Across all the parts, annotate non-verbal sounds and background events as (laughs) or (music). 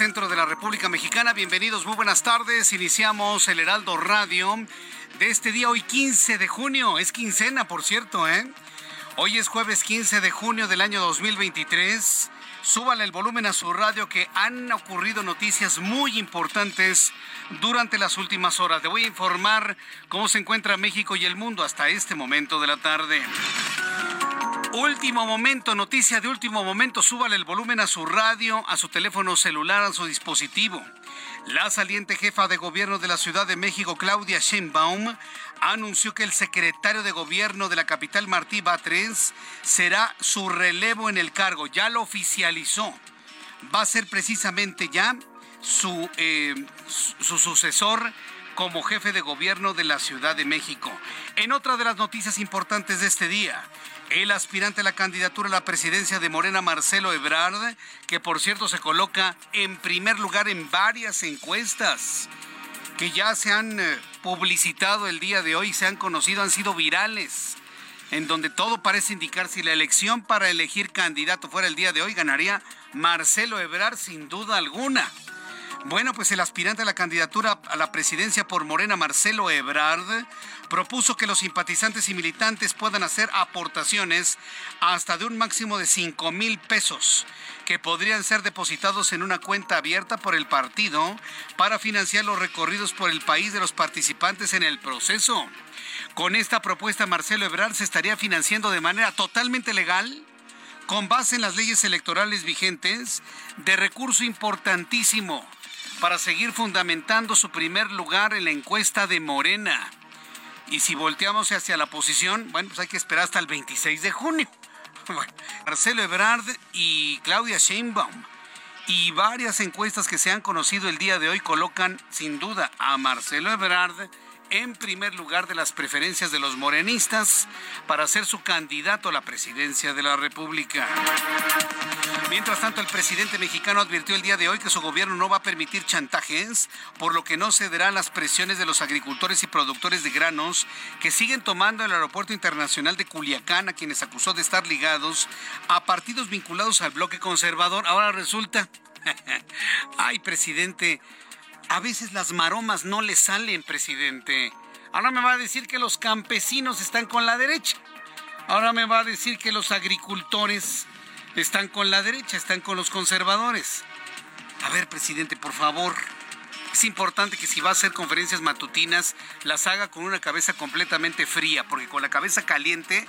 Centro de la República Mexicana. Bienvenidos, muy buenas tardes. Iniciamos el Heraldo Radio de este día, hoy 15 de junio. Es quincena, por cierto, ¿eh? Hoy es jueves 15 de junio del año 2023. Súbale el volumen a su radio que han ocurrido noticias muy importantes durante las últimas horas. Le voy a informar cómo se encuentra México y el mundo hasta este momento de la tarde. Último momento, noticia de último momento, súbale el volumen a su radio, a su teléfono celular, a su dispositivo. La saliente jefa de gobierno de la Ciudad de México, Claudia Sheinbaum, anunció que el secretario de gobierno de la capital, Martí Batres, será su relevo en el cargo. Ya lo oficializó. Va a ser precisamente ya su, eh, su sucesor como jefe de gobierno de la Ciudad de México. En otra de las noticias importantes de este día, el aspirante a la candidatura a la presidencia de Morena, Marcelo Ebrard, que por cierto se coloca en primer lugar en varias encuestas que ya se han eh, publicitado el día de hoy, se han conocido, han sido virales, en donde todo parece indicar si la elección para elegir candidato fuera el día de hoy, ganaría Marcelo Ebrard sin duda alguna. Bueno, pues el aspirante a la candidatura a la presidencia por Morena, Marcelo Ebrard, propuso que los simpatizantes y militantes puedan hacer aportaciones hasta de un máximo de 5 mil pesos que podrían ser depositados en una cuenta abierta por el partido para financiar los recorridos por el país de los participantes en el proceso. Con esta propuesta, Marcelo Ebrard se estaría financiando de manera totalmente legal con base en las leyes electorales vigentes, de recurso importantísimo para seguir fundamentando su primer lugar en la encuesta de Morena. Y si volteamos hacia la posición, bueno, pues hay que esperar hasta el 26 de junio. (laughs) Marcelo Ebrard y Claudia Sheinbaum y varias encuestas que se han conocido el día de hoy colocan sin duda a Marcelo Ebrard en primer lugar de las preferencias de los morenistas para ser su candidato a la presidencia de la República. Mientras tanto, el presidente mexicano advirtió el día de hoy que su gobierno no va a permitir chantajes, por lo que no cederá las presiones de los agricultores y productores de granos que siguen tomando el aeropuerto internacional de Culiacán, a quienes acusó de estar ligados a partidos vinculados al bloque conservador. Ahora resulta, (laughs) ay presidente, a veces las maromas no le salen, presidente. Ahora me va a decir que los campesinos están con la derecha. Ahora me va a decir que los agricultores están con la derecha, están con los conservadores. A ver, presidente, por favor. Es importante que si va a hacer conferencias matutinas, las haga con una cabeza completamente fría, porque con la cabeza caliente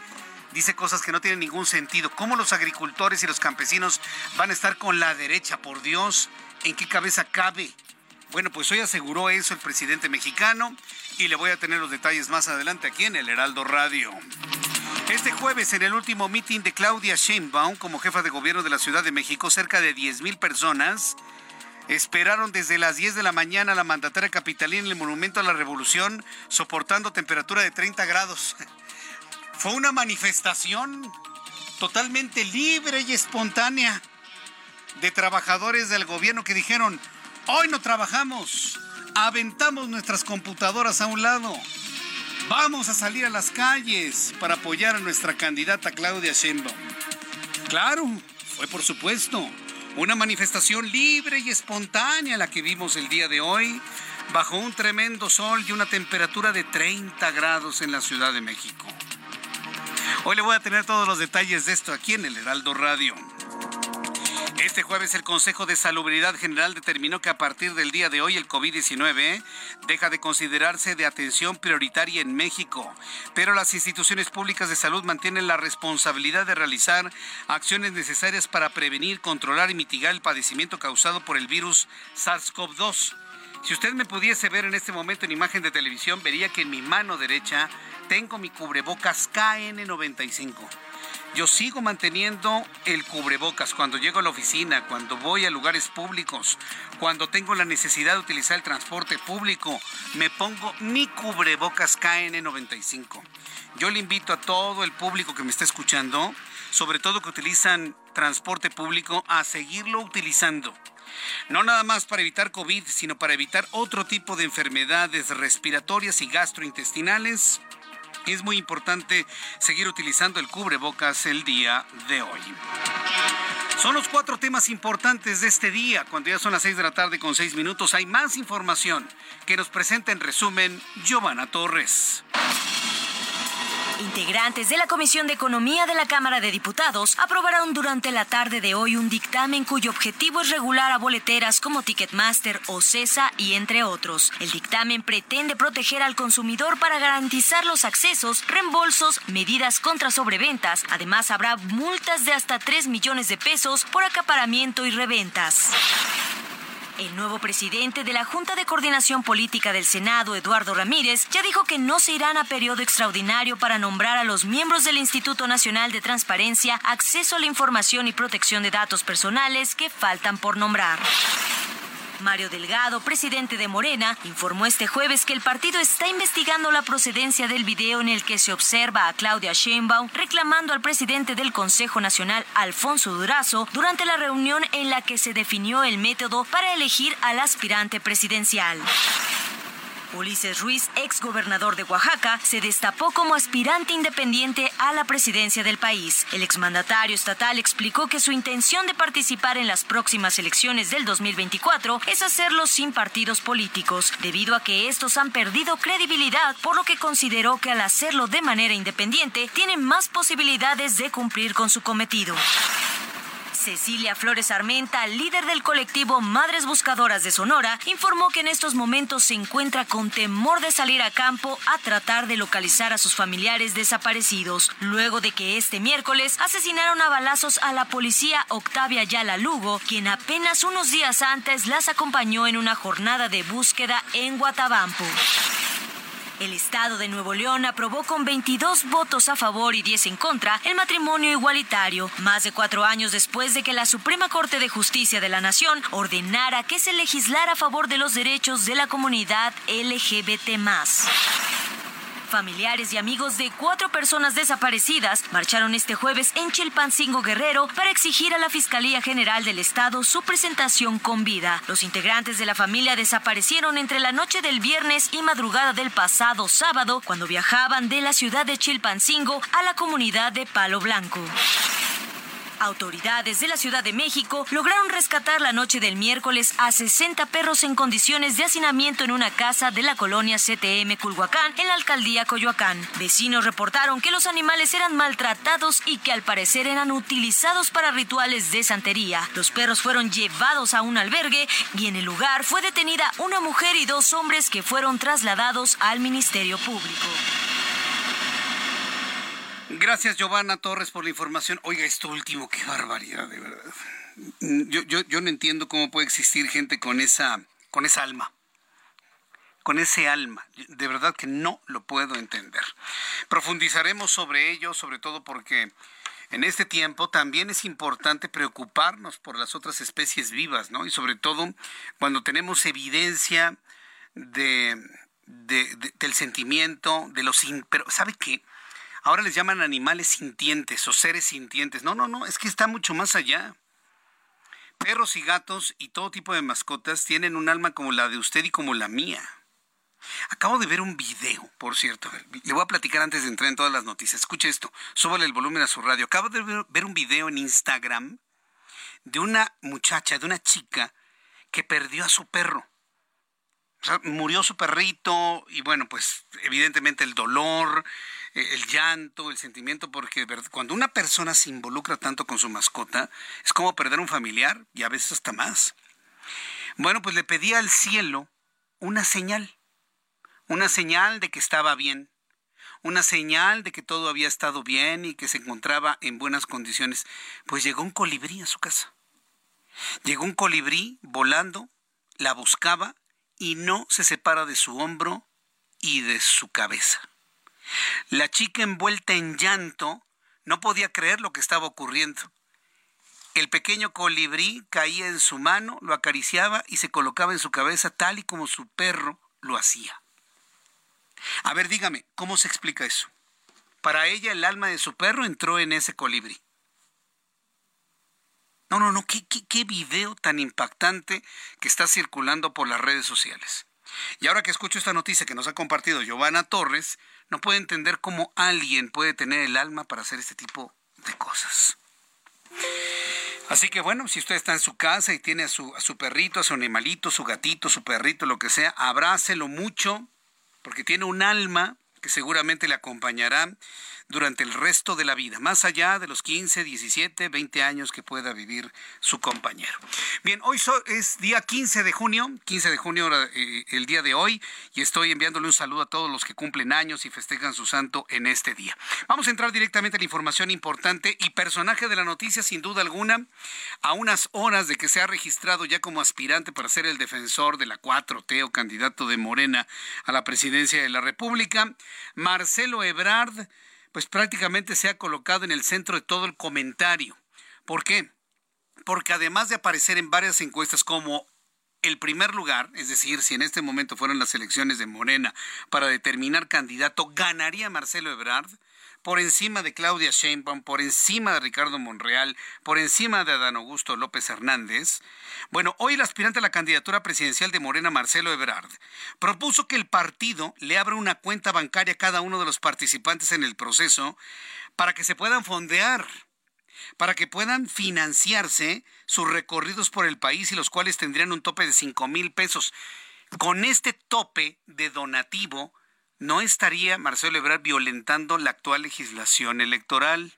dice cosas que no tienen ningún sentido. ¿Cómo los agricultores y los campesinos van a estar con la derecha? Por Dios, ¿en qué cabeza cabe? Bueno, pues hoy aseguró eso el presidente mexicano y le voy a tener los detalles más adelante aquí en el Heraldo Radio. Este jueves, en el último meeting de Claudia Sheinbaum como jefa de gobierno de la Ciudad de México, cerca de 10 mil personas esperaron desde las 10 de la mañana la mandataria capitalina en el Monumento a la Revolución, soportando temperatura de 30 grados. (laughs) Fue una manifestación totalmente libre y espontánea de trabajadores del gobierno que dijeron, hoy no trabajamos, aventamos nuestras computadoras a un lado, vamos a salir a las calles para apoyar a nuestra candidata Claudia Sheinbaum. Claro, fue por supuesto una manifestación libre y espontánea la que vimos el día de hoy, bajo un tremendo sol y una temperatura de 30 grados en la Ciudad de México. Hoy le voy a tener todos los detalles de esto aquí en el Heraldo Radio. Este jueves el Consejo de Salubridad General determinó que a partir del día de hoy el COVID-19 deja de considerarse de atención prioritaria en México, pero las instituciones públicas de salud mantienen la responsabilidad de realizar acciones necesarias para prevenir, controlar y mitigar el padecimiento causado por el virus SARS-CoV-2. Si usted me pudiese ver en este momento en imagen de televisión, vería que en mi mano derecha tengo mi cubrebocas KN95 yo sigo manteniendo el cubrebocas cuando llego a la oficina, cuando voy a lugares públicos, cuando tengo la necesidad de utilizar el transporte público. Me pongo mi cubrebocas KN95. Yo le invito a todo el público que me está escuchando, sobre todo que utilizan transporte público, a seguirlo utilizando. No nada más para evitar COVID, sino para evitar otro tipo de enfermedades respiratorias y gastrointestinales es muy importante seguir utilizando el cubrebocas el día de hoy. Son los cuatro temas importantes de este día. Cuando ya son las seis de la tarde con seis minutos, hay más información que nos presenta en resumen Giovanna Torres. Integrantes de la Comisión de Economía de la Cámara de Diputados aprobarán durante la tarde de hoy un dictamen cuyo objetivo es regular a boleteras como Ticketmaster o CESA y entre otros. El dictamen pretende proteger al consumidor para garantizar los accesos, reembolsos, medidas contra sobreventas. Además, habrá multas de hasta 3 millones de pesos por acaparamiento y reventas. El nuevo presidente de la Junta de Coordinación Política del Senado, Eduardo Ramírez, ya dijo que no se irán a periodo extraordinario para nombrar a los miembros del Instituto Nacional de Transparencia, Acceso a la Información y Protección de Datos Personales que faltan por nombrar. Mario Delgado, presidente de Morena, informó este jueves que el partido está investigando la procedencia del video en el que se observa a Claudia Sheinbaum reclamando al presidente del Consejo Nacional, Alfonso Durazo, durante la reunión en la que se definió el método para elegir al aspirante presidencial. Ulises Ruiz, ex gobernador de Oaxaca, se destapó como aspirante independiente a la presidencia del país. El exmandatario estatal explicó que su intención de participar en las próximas elecciones del 2024 es hacerlo sin partidos políticos, debido a que estos han perdido credibilidad, por lo que consideró que al hacerlo de manera independiente tiene más posibilidades de cumplir con su cometido. Cecilia Flores Armenta, líder del colectivo Madres Buscadoras de Sonora, informó que en estos momentos se encuentra con temor de salir a campo a tratar de localizar a sus familiares desaparecidos, luego de que este miércoles asesinaron a balazos a la policía Octavia Yala Lugo, quien apenas unos días antes las acompañó en una jornada de búsqueda en Guatabampo. El Estado de Nuevo León aprobó con 22 votos a favor y 10 en contra el matrimonio igualitario, más de cuatro años después de que la Suprema Corte de Justicia de la Nación ordenara que se legislara a favor de los derechos de la comunidad LGBT. Familiares y amigos de cuatro personas desaparecidas marcharon este jueves en Chilpancingo Guerrero para exigir a la Fiscalía General del Estado su presentación con vida. Los integrantes de la familia desaparecieron entre la noche del viernes y madrugada del pasado sábado cuando viajaban de la ciudad de Chilpancingo a la comunidad de Palo Blanco. Autoridades de la Ciudad de México lograron rescatar la noche del miércoles a 60 perros en condiciones de hacinamiento en una casa de la colonia CTM Culhuacán en la alcaldía Coyoacán. Vecinos reportaron que los animales eran maltratados y que al parecer eran utilizados para rituales de santería. Los perros fueron llevados a un albergue y en el lugar fue detenida una mujer y dos hombres que fueron trasladados al Ministerio Público. Gracias, Giovanna Torres, por la información. Oiga, esto último, qué barbaridad, de verdad. Yo, yo, yo no entiendo cómo puede existir gente con esa con esa alma con ese alma. De verdad que no lo puedo entender. Profundizaremos sobre ello, sobre todo porque en este tiempo también es importante preocuparnos por las otras especies vivas, ¿no? Y sobre todo cuando tenemos evidencia de, del sentimiento, de los... Pero, ¿sabe qué? Ahora les llaman animales sintientes o seres sintientes. No, no, no, es que está mucho más allá. Perros y gatos y todo tipo de mascotas tienen un alma como la de usted y como la mía. Acabo de ver un video, por cierto. Le voy a platicar antes de entrar en todas las noticias. Escuche esto, súbale el volumen a su radio. Acabo de ver un video en Instagram de una muchacha, de una chica que perdió a su perro. O sea, murió su perrito y bueno, pues evidentemente el dolor, el llanto, el sentimiento, porque cuando una persona se involucra tanto con su mascota, es como perder un familiar y a veces hasta más. Bueno, pues le pedí al cielo una señal una señal de que estaba bien, una señal de que todo había estado bien y que se encontraba en buenas condiciones. Pues llegó un colibrí a su casa. Llegó un colibrí volando, la buscaba y no se separa de su hombro y de su cabeza. La chica envuelta en llanto no podía creer lo que estaba ocurriendo. El pequeño colibrí caía en su mano, lo acariciaba y se colocaba en su cabeza tal y como su perro lo hacía. A ver, dígame, ¿cómo se explica eso? Para ella el alma de su perro entró en ese colibrí. No, no, no, qué, qué, video tan impactante que está circulando por las redes sociales. Y ahora que escucho esta noticia que nos ha compartido Giovanna Torres, no puedo entender cómo alguien puede tener el alma para hacer este tipo de cosas. Así que bueno, si usted está en su casa y tiene a su, a su perrito, a su animalito, su gatito, su perrito, lo que sea, abrácelo mucho, porque tiene un alma que seguramente le acompañará durante el resto de la vida, más allá de los 15, 17, 20 años que pueda vivir su compañero. Bien, hoy es día 15 de junio, 15 de junio eh, el día de hoy, y estoy enviándole un saludo a todos los que cumplen años y festejan su santo en este día. Vamos a entrar directamente a la información importante y personaje de la noticia, sin duda alguna, a unas horas de que se ha registrado ya como aspirante para ser el defensor de la 4T o candidato de Morena a la presidencia de la República, Marcelo Ebrard pues prácticamente se ha colocado en el centro de todo el comentario. ¿Por qué? Porque además de aparecer en varias encuestas como el primer lugar, es decir, si en este momento fueran las elecciones de Morena para determinar candidato, ganaría Marcelo Ebrard, por encima de Claudia Sheinbaum, por encima de Ricardo Monreal, por encima de Adán Augusto López Hernández. Bueno, hoy el aspirante a la candidatura presidencial de Morena, Marcelo Ebrard, propuso que el partido le abra una cuenta bancaria a cada uno de los participantes en el proceso para que se puedan fondear para que puedan financiarse sus recorridos por el país y los cuales tendrían un tope de 5 mil pesos. Con este tope de donativo, ¿no estaría Marcelo Ebrard violentando la actual legislación electoral?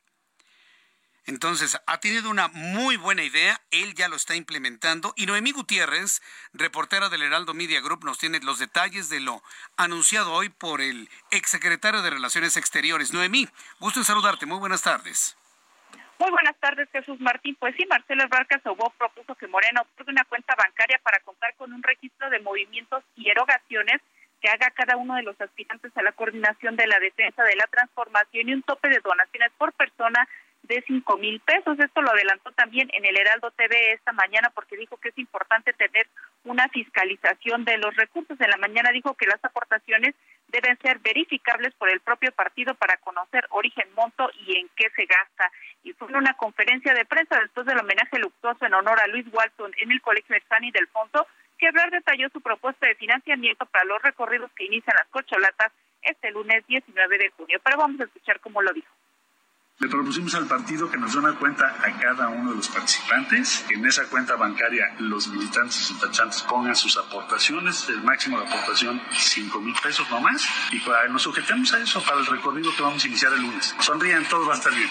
Entonces, ha tenido una muy buena idea, él ya lo está implementando y Noemí Gutiérrez, reportera del Heraldo Media Group, nos tiene los detalles de lo anunciado hoy por el exsecretario de Relaciones Exteriores. Noemí, gusto en saludarte, muy buenas tardes. Muy buenas tardes, Jesús Martín. Pues sí, Marcelo Ebrard propuso que Moreno otorgue una cuenta bancaria para contar con un registro de movimientos y erogaciones que haga cada uno de los aspirantes a la coordinación de la defensa de la transformación y un tope de donaciones por persona de cinco mil pesos. Esto lo adelantó también en el Heraldo TV esta mañana porque dijo que es importante tener una fiscalización de los recursos. En la mañana dijo que las aportaciones deben ser verificables por el propio partido para conocer origen, monto y en qué se gasta. Y fue una conferencia de prensa después del homenaje luctuoso en honor a Luis Walton en el Colegio Ersani del Fondo Quebrar detalló su propuesta de financiamiento para los recorridos que inician las cocholatas este lunes 19 de junio. Pero vamos a escuchar cómo lo dijo. Le propusimos al partido que nos dé una cuenta a cada uno de los participantes, en esa cuenta bancaria los militantes y simpatizantes pongan sus aportaciones, el máximo de aportación 5 mil pesos no más, y nos sujetemos a eso para el recorrido que vamos a iniciar el lunes. Sonrían, todo va a estar bien.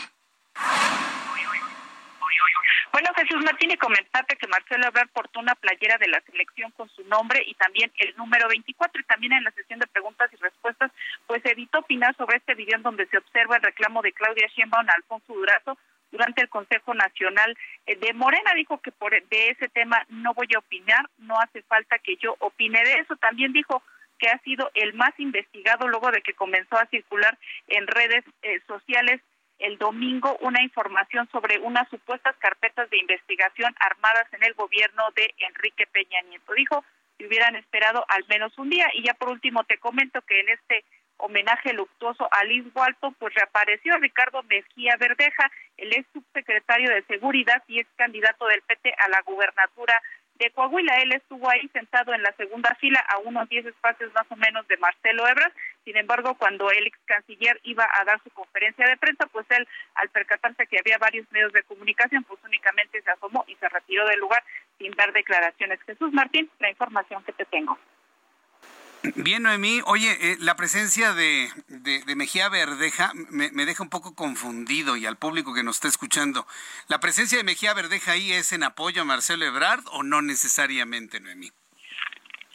Bueno, Jesús Martín, y comentarte que Marcelo Ebrard portó una playera de la selección con su nombre y también el número 24 y también en la sesión de preguntas y respuestas, pues evitó opinar sobre este video en donde se observa el reclamo de Claudia Sheinbaum a Alfonso Durazo durante el Consejo Nacional eh, de Morena. Dijo que por de ese tema no voy a opinar, no hace falta que yo opine de eso. También dijo que ha sido el más investigado luego de que comenzó a circular en redes eh, sociales el domingo una información sobre unas supuestas carpetas de investigación armadas en el gobierno de Enrique Peña Nieto. Dijo que hubieran esperado al menos un día. Y ya por último te comento que en este homenaje luctuoso a Liz Walton, pues reapareció Ricardo Mejía Verdeja, el ex subsecretario de Seguridad y ex candidato del PT a la gubernatura de Coahuila. Él estuvo ahí sentado en la segunda fila a unos 10 espacios más o menos de Marcelo Ebras. Sin embargo, cuando el ex canciller iba a dar su conferencia de prensa, pues él, al percatarse que había varios medios de comunicación, pues únicamente se asomó y se retiró del lugar sin dar declaraciones. Jesús Martín, la información que te tengo. Bien, Noemí. Oye, eh, la presencia de, de, Mejía Verdeja me, me, deja un poco confundido y al público que nos está escuchando. ¿La presencia de Mejía Verdeja ahí es en apoyo a Marcelo Ebrard o no necesariamente, Noemí?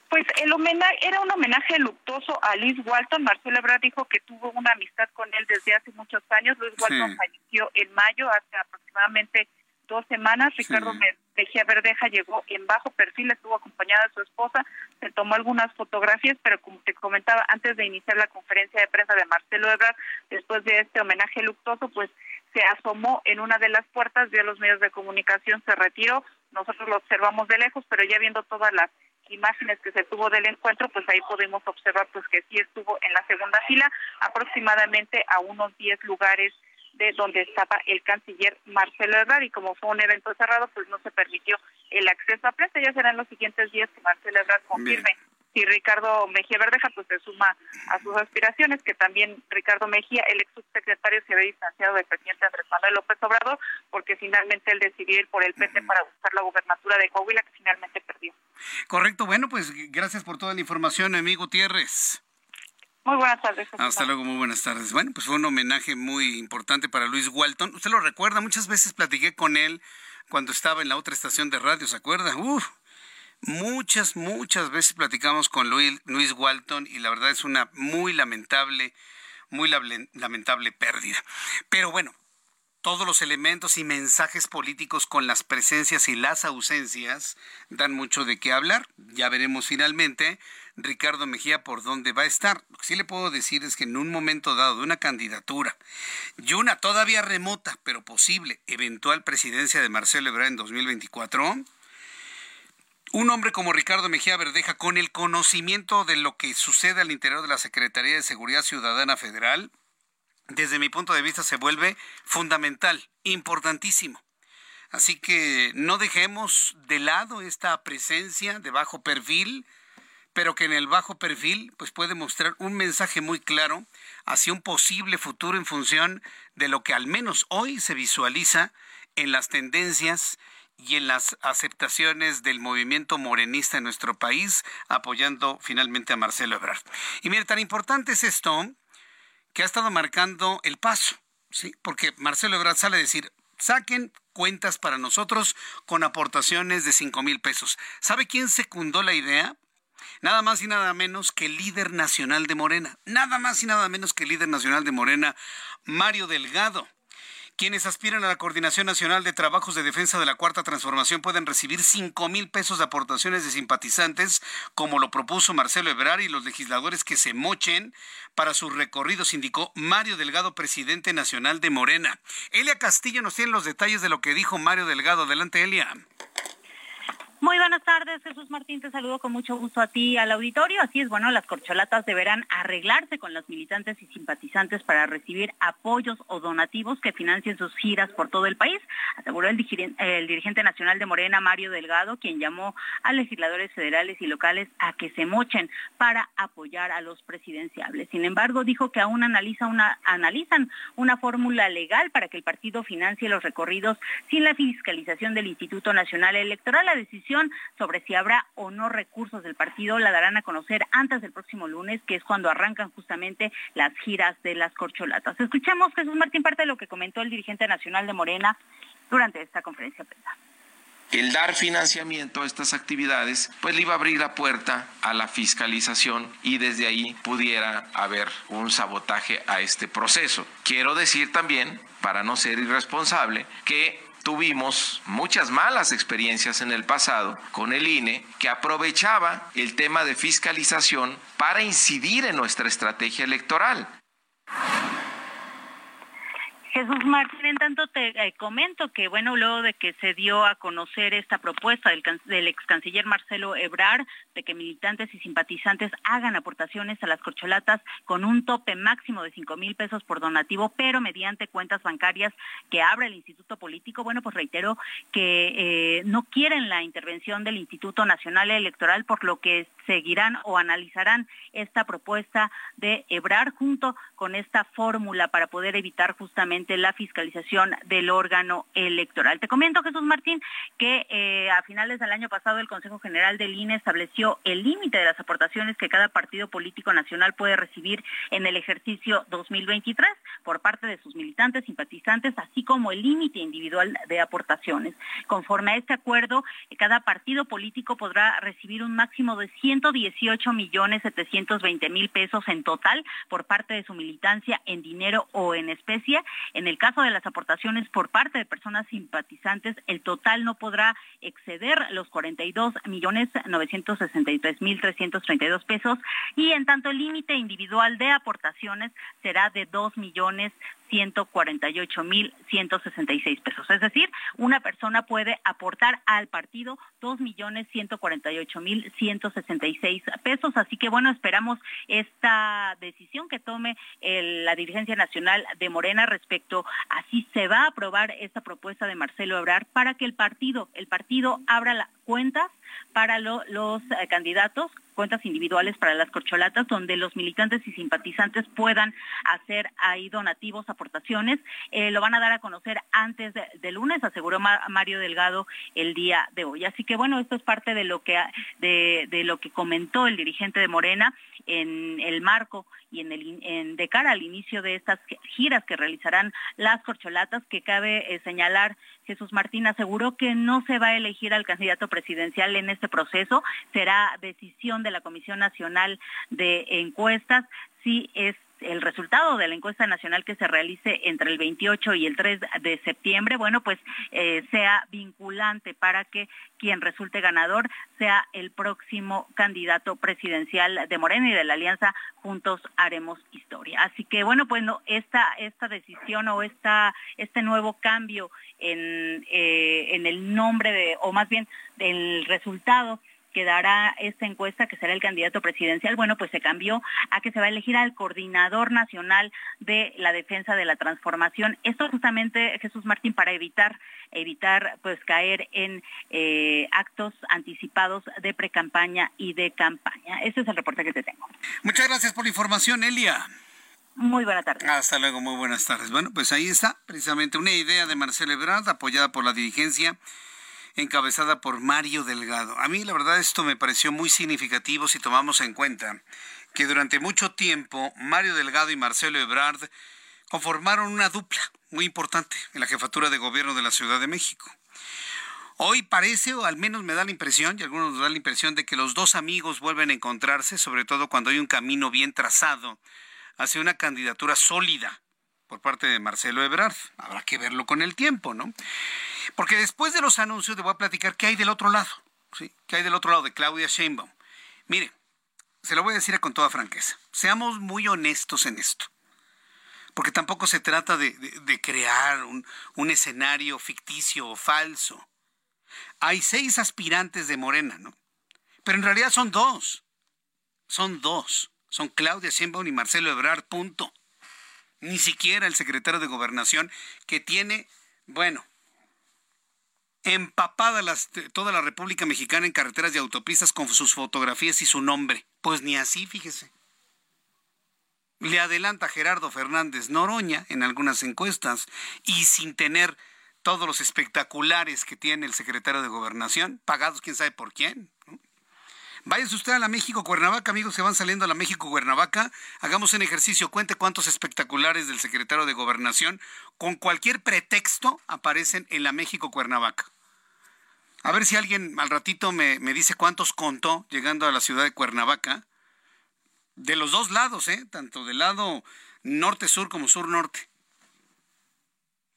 Pues el homenaje era un homenaje luctuoso a Liz Walton. Marcelo Ebrard dijo que tuvo una amistad con él desde hace muchos años. Luis Walton falleció en mayo, hace aproximadamente dos semanas. Ricardo Mejía Verdeja llegó en bajo perfil, estuvo acompañada de su esposa, se tomó algunas fotografías, pero como te comentaba, antes de iniciar la conferencia de prensa de Marcelo Ebrard, después de este homenaje luctuoso, pues se asomó en una de las puertas, vio los medios de comunicación, se retiró, nosotros lo observamos de lejos, pero ya viendo todas las imágenes que se tuvo del encuentro, pues ahí podemos observar pues que sí estuvo en la segunda fila, aproximadamente a unos 10 lugares de donde estaba el canciller Marcelo Ebrard y como fue un evento cerrado, pues no se permitió el acceso a prensa. Ya serán los siguientes días que Marcelo Ebrard confirme si Ricardo Mejía Verdeja pues se suma a sus aspiraciones, que también Ricardo Mejía, el ex subsecretario, se había distanciado del presidente Andrés Manuel López Obrador, porque finalmente él decidió ir por el PT para buscar la gubernatura de Coahuila, que finalmente perdió. Correcto, bueno, pues gracias por toda la información, amigo Gutiérrez. Muy buenas tardes. Hasta luego, muy buenas tardes. Bueno, pues fue un homenaje muy importante para Luis Walton. Usted lo recuerda, muchas veces platiqué con él cuando estaba en la otra estación de radio, ¿se acuerda? Uf, muchas, muchas veces platicamos con Luis, Luis Walton y la verdad es una muy lamentable, muy lamentable pérdida. Pero bueno, todos los elementos y mensajes políticos con las presencias y las ausencias dan mucho de qué hablar. Ya veremos finalmente Ricardo Mejía por dónde va a estar. Lo que sí le puedo decir es que en un momento dado de una candidatura y una todavía remota, pero posible, eventual presidencia de Marcelo Ebrard en 2024, un hombre como Ricardo Mejía Verdeja, con el conocimiento de lo que sucede al interior de la Secretaría de Seguridad Ciudadana Federal, desde mi punto de vista se vuelve fundamental, importantísimo. Así que no dejemos de lado esta presencia de bajo perfil pero que en el bajo perfil pues puede mostrar un mensaje muy claro hacia un posible futuro en función de lo que al menos hoy se visualiza en las tendencias y en las aceptaciones del movimiento morenista en nuestro país, apoyando finalmente a Marcelo Ebrard. Y mire, tan importante es esto que ha estado marcando el paso, ¿sí? Porque Marcelo Ebrard sale a decir, saquen cuentas para nosotros con aportaciones de cinco mil pesos. ¿Sabe quién secundó la idea? nada más y nada menos que el líder nacional de Morena, nada más y nada menos que el líder nacional de Morena, Mario Delgado. Quienes aspiran a la Coordinación Nacional de Trabajos de Defensa de la Cuarta Transformación pueden recibir 5 mil pesos de aportaciones de simpatizantes, como lo propuso Marcelo Ebrard y los legisladores que se mochen para sus recorridos, indicó Mario Delgado, presidente nacional de Morena. Elia Castillo nos tiene los detalles de lo que dijo Mario Delgado. Adelante, Elia. Muy buenas tardes, Jesús Martín, te saludo con mucho gusto a ti al auditorio. Así es, bueno, las corcholatas deberán arreglarse con los militantes y simpatizantes para recibir apoyos o donativos que financien sus giras por todo el país, aseguró el, dirigente nacional de Morena, Mario Delgado, quien llamó a legisladores federales y locales a que se mochen para apoyar a los presidenciables. Sin embargo, dijo que aún analiza una, analizan una fórmula legal para que el partido financie los recorridos sin la fiscalización del Instituto Nacional Electoral. La decisión sobre si habrá o no recursos del partido la darán a conocer antes del próximo lunes, que es cuando arrancan justamente las giras de las corcholatas. Escuchemos, Jesús Martín, parte de lo que comentó el dirigente nacional de Morena durante esta conferencia prensa el dar financiamiento a estas actividades, pues le iba a abrir la puerta a la fiscalización y desde ahí pudiera haber un sabotaje a este proceso. Quiero decir también, para no ser irresponsable, que tuvimos muchas malas experiencias en el pasado con el INE que aprovechaba el tema de fiscalización para incidir en nuestra estrategia electoral. Jesús Martín, en tanto te eh, comento que, bueno, luego de que se dio a conocer esta propuesta del, ex canciller Marcelo Ebrard de que militantes y simpatizantes hagan aportaciones a las corcholatas con un tope máximo de 5 mil pesos por donativo, pero mediante cuentas bancarias que abre el Instituto Político, bueno, pues reitero que eh, no quieren la intervención del Instituto Nacional Electoral, por lo que seguirán o analizarán esta propuesta de Ebrard junto con esta fórmula para poder evitar justamente la fiscalización del órgano electoral. Te comento, Jesús Martín, que eh, a finales del año pasado el Consejo General del INE estableció el límite de las aportaciones que cada partido político nacional puede recibir en el ejercicio 2023 por parte de sus militantes, simpatizantes, así como el límite individual de aportaciones. Conforme a este acuerdo, cada partido político podrá recibir un máximo de 118 millones 720 mil pesos en total por parte de su militancia en dinero o en especie en el caso de las aportaciones por parte de personas simpatizantes, el total no podrá exceder los 42 millones 963 mil 332 pesos y en tanto el límite individual de aportaciones será de 2 millones 148.166 pesos. Es decir, una persona puede aportar al partido 2.148.166 pesos. Así que bueno, esperamos esta decisión que tome la dirigencia nacional de Morena respecto a si se va a aprobar esta propuesta de Marcelo Ebrard para que el partido, el partido abra las cuentas para los eh, candidatos cuentas individuales para las corcholatas, donde los militantes y simpatizantes puedan hacer ahí donativos, aportaciones. Eh, lo van a dar a conocer antes de, lunes, aseguró Mario Delgado el día de hoy. Así que bueno, esto es parte de lo que de, de lo que comentó el dirigente de Morena en el marco y en el de cara al inicio de estas giras que realizarán las corcholatas, que cabe eh, señalar, Jesús Martín aseguró que no se va a elegir al candidato presidencial en este proceso, será decisión de la Comisión Nacional de Encuestas si es el resultado de la encuesta nacional que se realice entre el 28 y el 3 de septiembre, bueno, pues eh, sea vinculante para que quien resulte ganador sea el próximo candidato presidencial de Morena y de la Alianza Juntos Haremos Historia. Así que bueno, pues no, esta, esta decisión o esta, este nuevo cambio en, eh, en el nombre de, o más bien del resultado que dará esta encuesta, que será el candidato presidencial, bueno, pues se cambió a que se va a elegir al coordinador nacional de la defensa de la transformación. Esto justamente, Jesús Martín, para evitar, evitar pues caer en eh, actos anticipados de precampaña y de campaña. Ese es el reporte que te tengo. Muchas gracias por la información, Elia. Muy buena tarde. Hasta luego, muy buenas tardes. Bueno, pues ahí está precisamente una idea de Marcelo Ebrard apoyada por la dirigencia encabezada por Mario Delgado. A mí la verdad esto me pareció muy significativo si tomamos en cuenta que durante mucho tiempo Mario Delgado y Marcelo Ebrard conformaron una dupla muy importante en la jefatura de gobierno de la Ciudad de México. Hoy parece, o al menos me da la impresión, y algunos nos da la impresión, de que los dos amigos vuelven a encontrarse, sobre todo cuando hay un camino bien trazado hacia una candidatura sólida por parte de Marcelo Ebrard. Habrá que verlo con el tiempo, ¿no? Porque después de los anuncios te voy a platicar qué hay del otro lado, ¿sí? ¿Qué hay del otro lado de Claudia Sheinbaum? Mire, se lo voy a decir con toda franqueza. Seamos muy honestos en esto. Porque tampoco se trata de, crear un, un escenario ficticio o falso. Hay seis aspirantes de Morena, ¿no? Pero en realidad son dos. Son dos. Son Claudia Sheinbaum y Marcelo Ebrard, punto ni siquiera el secretario de Gobernación, que tiene, bueno, empapada las, toda la República Mexicana en carreteras y autopistas con sus fotografías y su nombre. Pues ni así, fíjese. Le adelanta Gerardo Fernández Noroña en algunas encuestas y sin tener todos los espectaculares que tiene el secretario de Gobernación, pagados quién sabe por quién. Váyase usted a la México Cuernavaca, amigos que van saliendo a la México Cuernavaca. Hagamos un ejercicio. Cuente cuántos espectaculares del secretario de Gobernación con cualquier pretexto aparecen en la México Cuernavaca. A ver si alguien al ratito me, me dice cuántos contó llegando a la ciudad de Cuernavaca. De los dos lados, ¿eh? Tanto del lado norte-sur como sur-norte.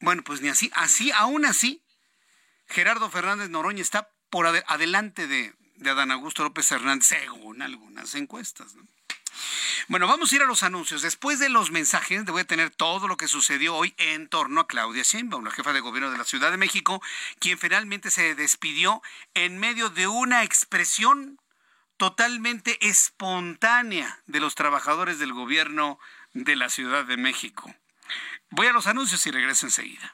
Bueno, pues ni así, así, aún así, Gerardo Fernández Noroña está por adelante de, de Adán Augusto López Hernández, según algunas encuestas. Bueno, vamos a ir a los anuncios. Después de los mensajes, voy a tener todo lo que sucedió hoy en torno a Claudia Sheinbaum, la jefa de gobierno de la Ciudad de México, quien finalmente se despidió en medio de una expresión totalmente espontánea de los trabajadores del gobierno de la Ciudad de México. Voy a los anuncios y regreso enseguida.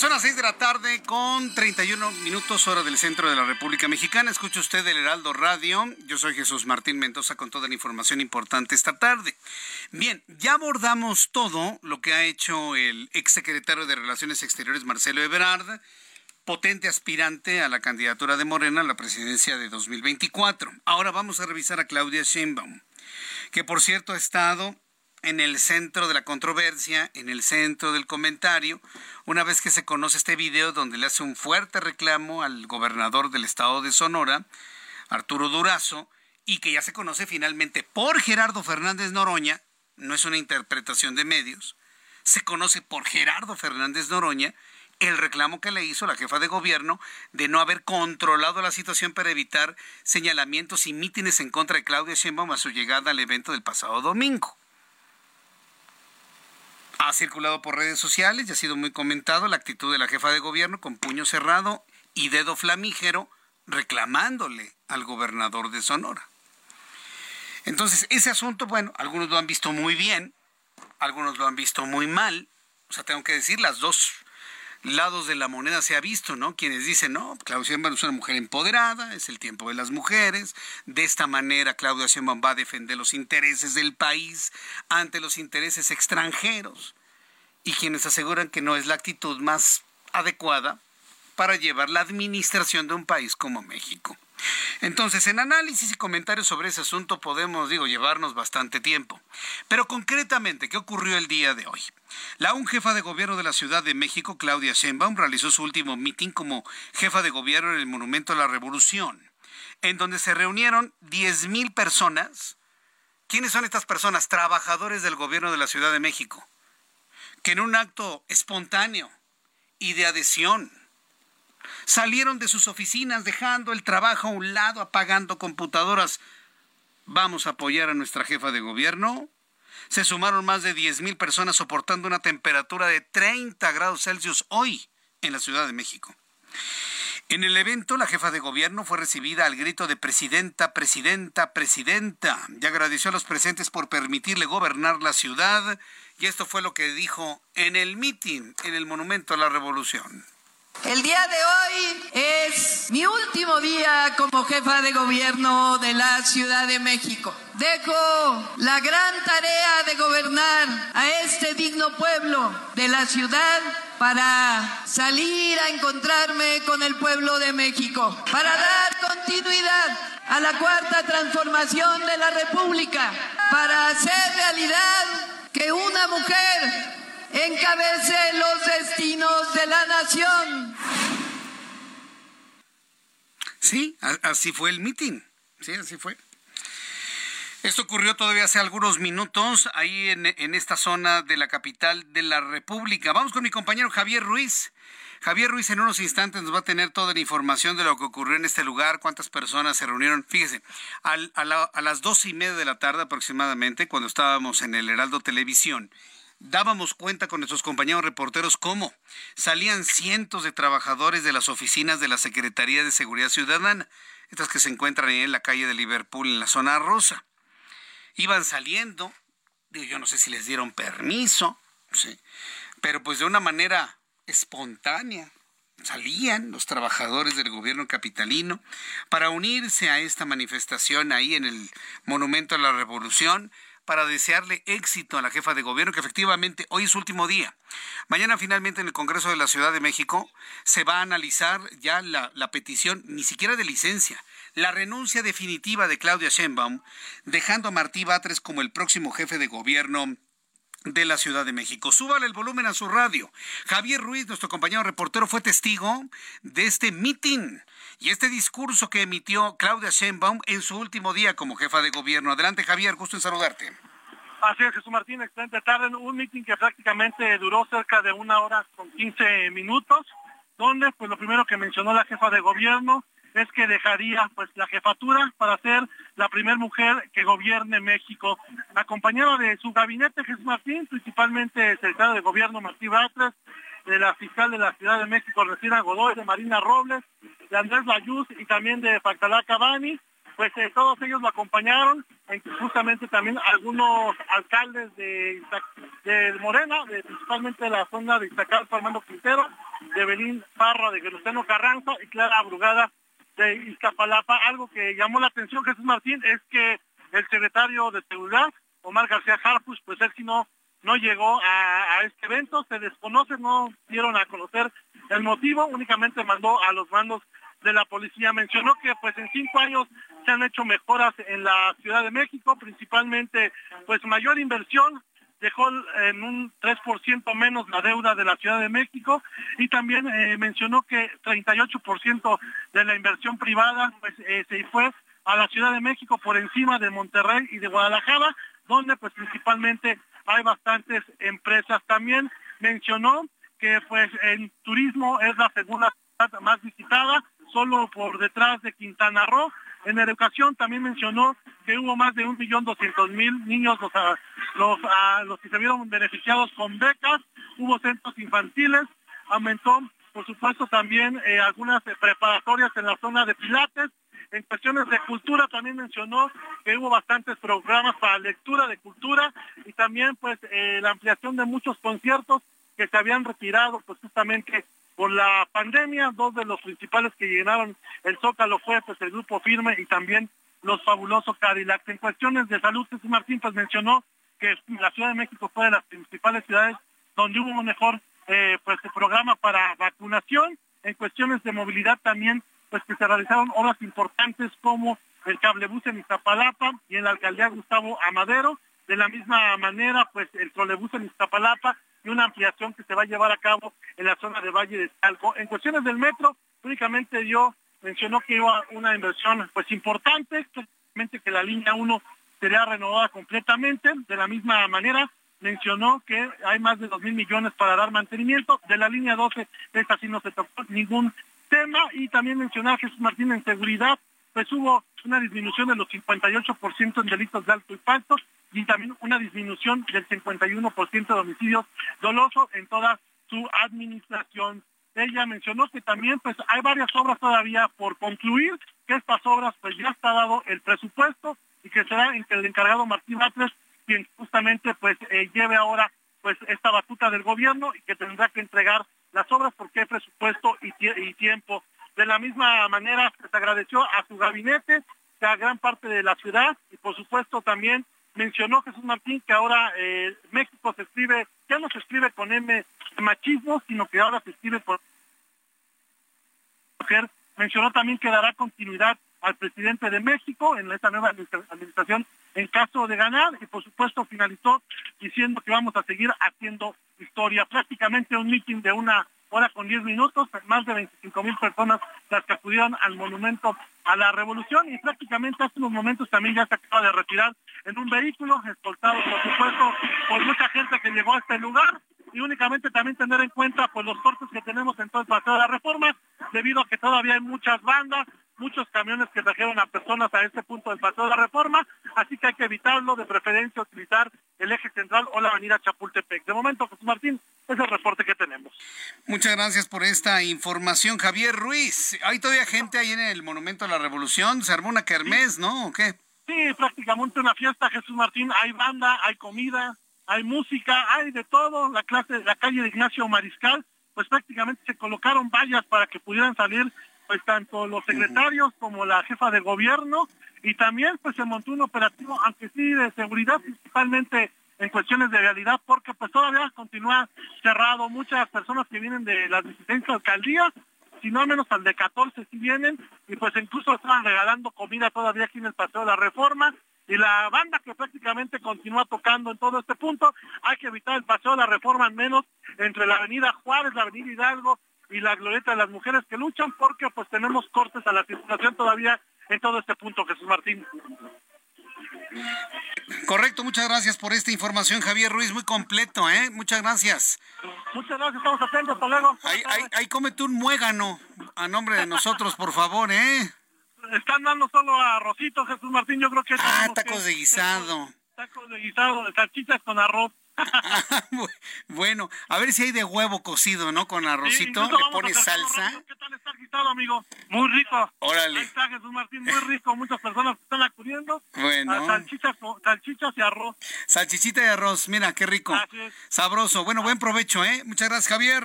Son las 6 de la tarde con 31 minutos hora del centro de la República Mexicana. Escucha usted el Heraldo Radio. Yo soy Jesús Martín Mendoza con toda la información importante esta tarde. Bien, ya abordamos todo lo que ha hecho el exsecretario de Relaciones Exteriores Marcelo Ebrard, potente aspirante a la candidatura de Morena a la presidencia de 2024. Ahora vamos a revisar a Claudia Sheinbaum, que por cierto ha estado en el centro de la controversia, en el centro del comentario, una vez que se conoce este video donde le hace un fuerte reclamo al gobernador del estado de Sonora, Arturo Durazo, y que ya se conoce finalmente por Gerardo Fernández Noroña, no es una interpretación de medios, se conoce por Gerardo Fernández Noroña el reclamo que le hizo la jefa de gobierno de no haber controlado la situación para evitar señalamientos y mítines en contra de Claudia Sheinbaum a su llegada al evento del pasado domingo. Ha circulado por redes sociales y ha sido muy comentado la actitud de la jefa de gobierno con puño cerrado y dedo flamígero reclamándole al gobernador de Sonora. Entonces, ese asunto, bueno, algunos lo han visto muy bien, algunos lo han visto muy mal. O sea, tengo que decir, las dos lados de la moneda se ha visto, ¿no? Quienes dicen, no, Claudia Sheinbaum es una mujer empoderada, es el tiempo de las mujeres, de esta manera Claudia Sheinbaum va a defender los intereses del país ante los intereses extranjeros, y quienes aseguran que no es la actitud más adecuada para llevar la administración de un país como México. Entonces, en análisis y comentarios sobre ese asunto podemos, digo, llevarnos bastante tiempo. Pero concretamente, ¿qué ocurrió el día de hoy? La un jefa de gobierno de la Ciudad de México, Claudia Sheinbaum, realizó su último mitin como jefa de gobierno en el Monumento a la Revolución, en donde se reunieron 10.000 personas. ¿Quiénes son estas personas? Trabajadores del gobierno de la Ciudad de México, que en un acto espontáneo y de adhesión salieron de sus oficinas dejando el trabajo a un lado, apagando computadoras. ¿Vamos a apoyar a nuestra jefa de gobierno? Se sumaron más de 10.000 personas soportando una temperatura de 30 grados Celsius hoy en la Ciudad de México. En el evento, la jefa de gobierno fue recibida al grito de presidenta, presidenta, presidenta y agradeció a los presentes por permitirle gobernar la ciudad. Y esto fue lo que dijo en el mitin en el Monumento a la Revolución. El día de hoy es mi último día como jefa de gobierno de la Ciudad de México. Dejo la gran tarea de gobernar a este digno pueblo de la ciudad para salir a encontrarme con el pueblo de México, para dar continuidad a la cuarta transformación de la República, para hacer realidad que una mujer encabece los destinos de la nación. Sí, así fue el mitin. Sí, así fue. Esto ocurrió todavía hace algunos minutos ahí en, en, esta zona de la capital de la República. Vamos con mi compañero Javier Ruiz. Javier Ruiz en unos instantes nos va a tener toda la información de lo que ocurrió en este lugar, cuántas personas se reunieron. Fíjese, a, a las doce y media de la tarde aproximadamente, cuando estábamos en el Heraldo Televisión, dábamos cuenta con nuestros compañeros reporteros cómo salían cientos de trabajadores de las oficinas de la Secretaría de Seguridad Ciudadana, estas que se encuentran en la calle de Liverpool, en la zona rosa. Iban saliendo, digo, yo no sé si les dieron permiso, sí, pero pues de una manera espontánea. Salían los trabajadores del gobierno capitalino para unirse a esta manifestación ahí en el Monumento a la Revolución para desearle éxito a la jefa de gobierno, que efectivamente hoy es su último día. Mañana finalmente en el Congreso de la Ciudad de México se va a analizar ya la, petición, ni siquiera de licencia, la renuncia definitiva de Claudia Sheinbaum, dejando a Martí Batres como el próximo jefe de gobierno de la Ciudad de México. Súbale el volumen a su radio. Javier Ruiz, nuestro compañero reportero, fue testigo de este mitin y este discurso que emitió Claudia Sheinbaum en su último día como jefa de gobierno. Adelante, Javier, gusto en saludarte. Así es, Jesús Martín, excelente tarde. Un mitin que prácticamente duró cerca de una hora con 15 minutos, donde pues lo primero que mencionó la jefa de gobierno es que dejaría pues la jefatura para ser la primera mujer que gobierne México, acompañada de su gabinete Jesús Martín, principalmente el secretario de gobierno Martín Batres, de la fiscal de la Ciudad de México, Resina Godoy, de Marina Robles, de Andrés Layuz y también de Factalá Cabani, pues eh, todos ellos lo acompañaron, e justamente también algunos alcaldes de, Morena, de, principalmente de la zona de Iztacal, Fernando Quintero, de Belín Parra, de Geruceno Carranza y Clara Brugada de Iztapalapa. Algo que llamó la atención, Jesús Martín, es que el secretario de Seguridad, Omar García Harfus, pues él si no, no llegó a, este evento, se desconoce, no dieron a conocer el motivo, únicamente mandó a los mandos de la policía. Mencionó que pues en cinco años se han hecho mejoras en la Ciudad de México, principalmente pues mayor inversión, dejó en un 3% menos la deuda de la Ciudad de México y también eh, mencionó que 38% de la inversión privada pues, eh, se fue a la Ciudad de México por encima de Monterrey y de Guadalajara, donde pues principalmente hay bastantes empresas. También mencionó que pues en turismo es la segunda más visitada, solo por detrás de Quintana Roo, en educación también mencionó que hubo más de un millón doscientos mil niños los, los, los que se vieron beneficiados con becas, hubo centros infantiles, aumentó por supuesto también eh, algunas preparatorias en la zona de Pilates. En cuestiones de cultura también mencionó que hubo bastantes programas para lectura de cultura y también pues eh, la ampliación de muchos conciertos que se habían retirado pues justamente por la pandemia, dos de los principales que llenaron el Zócalo fue pues el Grupo Firme y también los fabulosos Cadillacs. En cuestiones de salud, Jesús Martín pues mencionó que la Ciudad de México fue de las principales ciudades donde hubo un mejor eh, pues programa para vacunación. En cuestiones de movilidad también pues que se realizaron obras importantes como el cablebús en Iztapalapa y en la alcaldía Gustavo Amadero. De la misma manera, pues el trolebús en Iztapalapa y una ampliación que se va a llevar a cabo en la zona de Valle de Talco. En cuestiones del metro, únicamente yo mencionó que iba una inversión pues importante, que la línea 1 sería renovada completamente. De la misma manera, mencionó que hay más de dos mil millones para dar mantenimiento. De la línea 12, esta sí no se tocó ningún tema. Y también mencionar Jesús Martín en seguridad, pues hubo una disminución de los 58% en delitos de alto impacto y también una disminución del 51% de homicidios dolosos en toda su administración. Ella mencionó que también pues hay varias obras todavía por concluir, que estas obras pues ya está dado el presupuesto y que será el encargado Martín Batres quien justamente pues eh, lleve ahora pues esta batuta del gobierno y que tendrá que entregar las obras porque hay presupuesto y, tiempo. De la misma manera se agradeció a su gabinete, a gran parte de la ciudad y por supuesto también mencionó Jesús Martín que ahora eh, México se escribe, ya no se escribe con M machismo, sino que ahora se escribe por mujer. Mencionó también que dará continuidad al presidente de México en esta nueva administración en caso de ganar y por supuesto finalizó diciendo que vamos a seguir haciendo historia. Prácticamente un meeting de una hora con diez minutos, más de 25 mil personas las que acudieron al monumento a la revolución y prácticamente hace unos momentos también ya se acaba de retirar en un vehículo, escoltado por supuesto por mucha gente que llegó a este lugar y únicamente también tener en cuenta pues los cortes que tenemos en todo el paseo de la reforma, debido a que todavía hay muchas bandas, muchos camiones que trajeron a personas a este punto del paseo de la reforma, así que hay que evitarlo, de preferencia utilizar el eje central o la avenida Chapultepec. De momento, José Martín, es el reporte que tenemos. Muchas gracias por esta información, Javier Ruiz. Hay todavía gente ahí en el Monumento a la Revolución, se armó una kermés, ¿no? ¿O qué? Sí, prácticamente una fiesta, Jesús Martín, hay banda, hay comida, hay música, hay de todo, la clase, la calle de Ignacio Mariscal, pues prácticamente se colocaron vallas para que pudieran salir pues tanto los secretarios como la jefa de gobierno y también pues se montó un operativo, aunque sí de seguridad, principalmente en cuestiones de realidad, porque pues todavía continúa cerrado, muchas personas que vienen de las distintas alcaldías, si no menos al de 14 si vienen, y pues incluso estaban regalando comida todavía aquí en el Paseo de la Reforma, y la banda que prácticamente continúa tocando en todo este punto, hay que evitar el Paseo de la Reforma al menos entre la avenida Juárez, la avenida Hidalgo y la glorieta de las mujeres que luchan porque pues tenemos cortes a la circulación todavía en todo este punto, Jesús Martín. Correcto, muchas gracias por esta información, Javier Ruiz, muy completo, ¿eh? Muchas gracias. Muchas gracias, estamos atentos, hasta luego. Ahí, ahí, ahí cómete un muégano a nombre de nosotros, por favor, ¿eh? Están dando solo arrocito, Jesús Martín, yo creo que... Ah, tacos de guisado. Tacos de guisado, de salchichas con arroz. (laughs) bueno, a ver si hay de huevo cocido, ¿no? Con arrocito, le pones salsa. ¿Qué tal está guisado, amigo? Muy rico. Órale. Ahí está Jesús Martín, muy rico. Muchas personas están acudiendo. Bueno. A salchichas, salchichas y arroz. Salchichita y arroz, mira, qué rico. Sabroso. Bueno, buen provecho, ¿eh? Muchas gracias, Javier.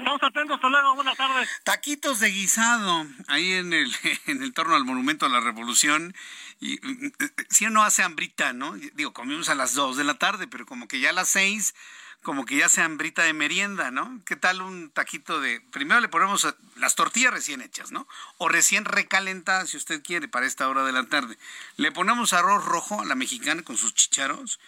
Estamos atentos, hasta buenas tardes. Taquitos de guisado, ahí en el, (laughs) en el torno al Monumento a la Revolución. Y si uno hace hambrita, ¿no? Digo, comimos a las 2 de la tarde, pero como que ya a las 6, como que ya se hambrita de merienda, ¿no? ¿Qué tal un taquito de... Primero le ponemos las tortillas recién hechas, ¿no? O recién recalentadas, si usted quiere, para esta hora de la tarde. Le ponemos arroz rojo a la mexicana con sus chicharos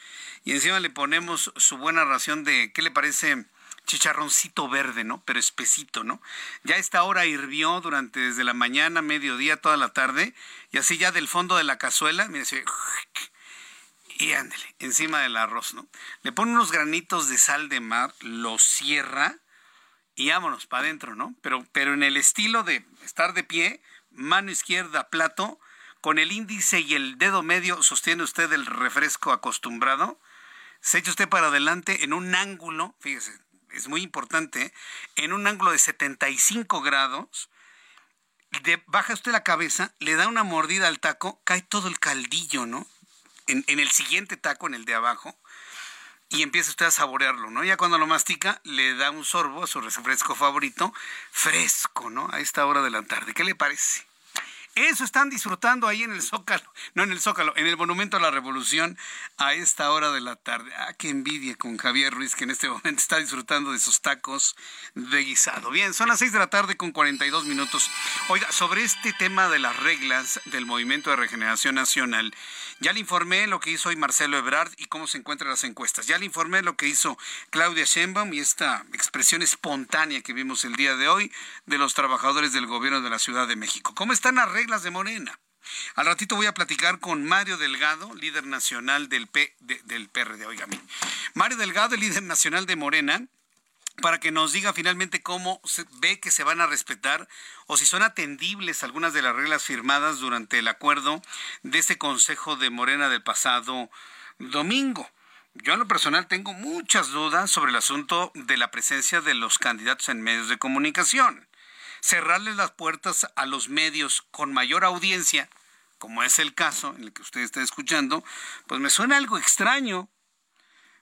y encima le ponemos su buena ración de, ¿qué le parece? Chicharroncito verde, ¿no? Pero espesito, ¿no? Ya esta hora hirvió durante desde la mañana, mediodía, toda la tarde, y así ya del fondo de la cazuela, mire, se y ándele, encima del arroz, ¿no? Le pone unos granitos de sal de mar, lo cierra y vámonos para adentro, ¿no? Pero, pero en el estilo de estar de pie, mano izquierda, plato, con el índice y el dedo medio sostiene usted el refresco acostumbrado, se echa usted para adelante en un ángulo, fíjese, es muy importante, en un ángulo de 75 grados, baja usted la cabeza, le da una mordida al taco, cae todo el caldillo, ¿no? En, en, el siguiente taco, en el de abajo, y empieza usted a saborearlo, ¿no? Ya cuando lo mastica, le da un sorbo a su refresco favorito, fresco, ¿no? A esta hora de la tarde. ¿Qué le parece? Eso están disfrutando ahí en el Zócalo, (laughs) no en el Zócalo, en el Monumento a la Revolución a esta hora de la tarde. Ah, qué envidia con Javier Ruiz que en este (laughs) momento está disfrutando de sus tacos de guisado. Bien, son las seis de la tarde con 42 minutos. Oiga, sobre este tema de las reglas del Movimiento de Regeneración Nacional, ya le informé lo que hizo hoy Marcelo Ebrard y cómo se encuentran las encuestas. Ya le informé lo que hizo Claudia Sheinbaum y esta expresión espontánea que vimos el día de hoy de los trabajadores del gobierno de la Ciudad de México. ¿Cómo están las reglas de Morena? Al ratito voy a platicar con Mario Delgado, líder nacional del, P, de, del PRD, oígame. Mario Delgado, el líder nacional de Morena, para que nos diga finalmente cómo se ve que se van a respetar o si son atendibles algunas de las reglas firmadas durante el acuerdo de este Consejo de Morena del pasado domingo. Yo en lo personal tengo muchas dudas sobre el asunto de la presencia de los candidatos en medios de comunicación. Cerrarles las puertas a los medios con mayor audiencia, como es el caso en el que usted está escuchando, pues me suena algo extraño.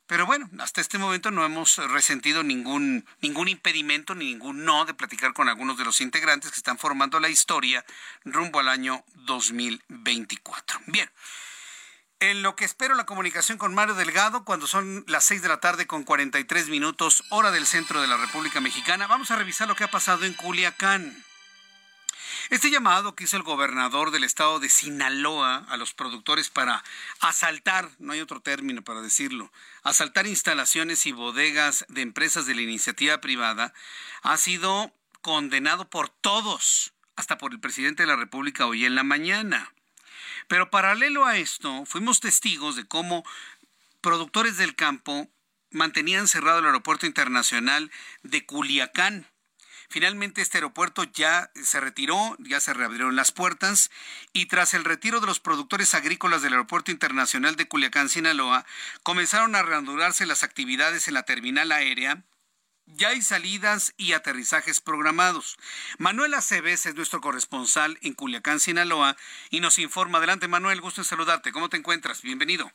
Pero bueno, hasta este momento no hemos resentido ningún, ningún impedimento ni ningún no de platicar con algunos de los integrantes que están formando la historia rumbo al año 2024. Bien. En lo que espero la comunicación con Mario Delgado, cuando son las 6 de la tarde con 43 minutos, hora del centro de la República Mexicana, vamos a revisar lo que ha pasado en Culiacán. Este llamado que hizo el gobernador del estado de Sinaloa a los productores para asaltar, no hay otro término para decirlo, asaltar instalaciones y bodegas de empresas de la iniciativa privada, ha sido condenado por todos hasta por el presidente de la República hoy en la mañana. Pero paralelo a esto, fuimos testigos de cómo productores del campo mantenían cerrado el aeropuerto internacional de Culiacán. Finalmente este aeropuerto ya se retiró, ya se reabrieron las puertas y tras el retiro de los productores agrícolas del Aeropuerto Internacional de Culiacán, Sinaloa, comenzaron a reanudarse las actividades en la terminal aérea. Ya hay salidas y aterrizajes programados. Manuel Aceves es nuestro corresponsal en Culiacán, Sinaloa, y nos informa. Adelante, Manuel, gusto en saludarte. ¿Cómo te encuentras? Bienvenido.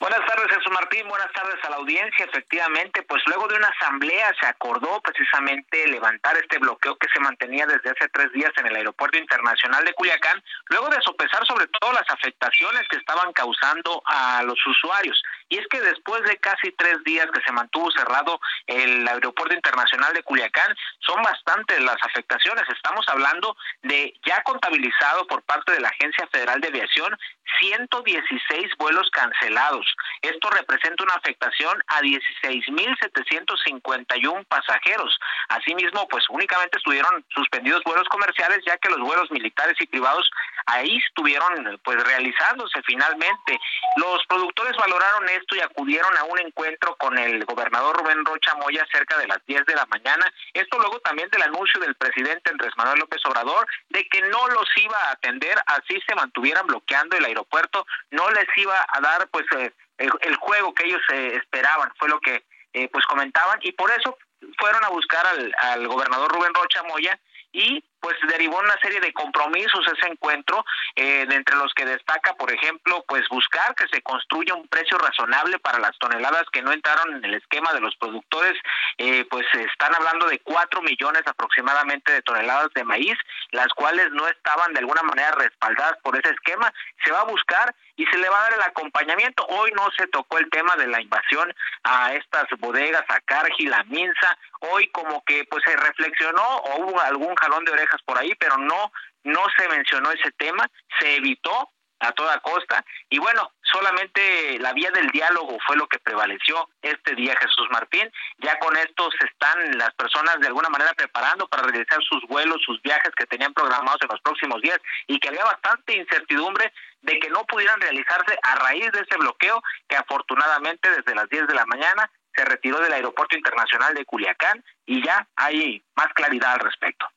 Buenas tardes, Jesús Martín. Buenas tardes a la audiencia. Efectivamente, pues luego de una asamblea se acordó precisamente levantar este bloqueo que se mantenía desde hace tres días en el Aeropuerto Internacional de Culiacán, luego de sopesar sobre todo las afectaciones que estaban causando a los usuarios. Y es que después de casi tres días que se mantuvo cerrado el Aeropuerto Internacional de Culiacán, son bastantes las afectaciones. Estamos hablando de ya contabilizado por parte de la Agencia Federal de Aviación 116 vuelos cancelados. Esto representa una afectación a 16.751 pasajeros. Asimismo, pues únicamente estuvieron suspendidos vuelos comerciales, ya que los vuelos militares y privados ahí estuvieron pues realizándose finalmente. Los productores valoraron esto y acudieron a un encuentro con el gobernador Rubén Rocha Moya cerca de las 10 de la mañana. Esto luego también del anuncio del presidente Andrés Manuel López Obrador de que no los iba a atender así se mantuvieran bloqueando el aeropuerto, no les iba a dar pues eh, el, juego que ellos eh, esperaban, fue lo que eh, pues comentaban y por eso fueron a buscar al, al gobernador Rubén Rocha Moya y pues derivó una serie de compromisos ese encuentro, eh, entre los que destaca, por ejemplo, pues buscar que se construya un precio razonable para las toneladas que no entraron en el esquema de los productores, eh, pues están hablando de cuatro millones aproximadamente de toneladas de maíz, las cuales no estaban de alguna manera respaldadas por ese esquema, se va a buscar y se le va a dar el acompañamiento. Hoy no se tocó el tema de la invasión a estas bodegas, a Cargill, a Minsa, hoy como que pues se reflexionó o hubo algún jalón de orejas por ahí, pero no, no se mencionó ese tema, se evitó a toda costa. Y bueno, solamente la vía del diálogo fue lo que prevaleció este día, Jesús Martín. Ya con esto se están las personas de alguna manera preparando para realizar sus vuelos, sus viajes que tenían programados en los próximos días y que había bastante incertidumbre de que no pudieran realizarse a raíz de ese bloqueo que afortunadamente desde las 10 de la mañana se retiró del Aeropuerto Internacional de Culiacán y ya hay más claridad al respecto.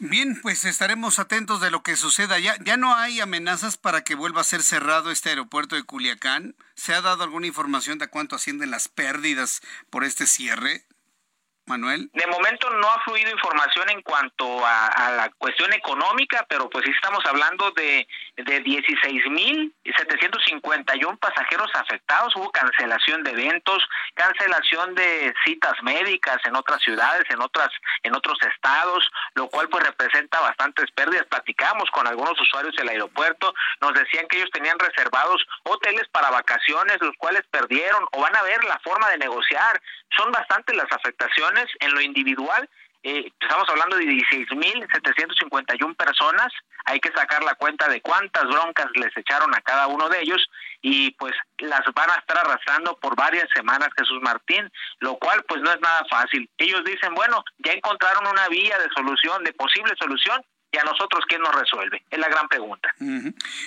Bien, pues estaremos atentos de lo que suceda. ¿Ya, ¿Ya no hay amenazas para que vuelva a ser cerrado este aeropuerto de Culiacán? ¿Se ha dado alguna información de cuánto ascienden las pérdidas por este cierre? Manuel. De momento no ha fluido información en cuanto a, la cuestión económica, pero pues sí estamos hablando de, de 16.751 pasajeros afectados. Hubo cancelación de eventos, cancelación de citas médicas en otras ciudades, en otras en otros estados, lo cual pues representa bastantes pérdidas. Platicamos con algunos usuarios del aeropuerto, nos decían que ellos tenían reservados hoteles para vacaciones, los cuales perdieron o van a ver la forma de negociar. Son bastantes las afectaciones en lo individual, eh, estamos hablando de 16.751 personas, hay que sacar la cuenta de cuántas broncas les echaron a cada uno de ellos y pues las van a estar arrastrando por varias semanas Jesús Martín, lo cual pues no es nada fácil. Ellos dicen, bueno, ya encontraron una vía de solución, de posible solución, y a nosotros quién nos resuelve? Es la gran pregunta.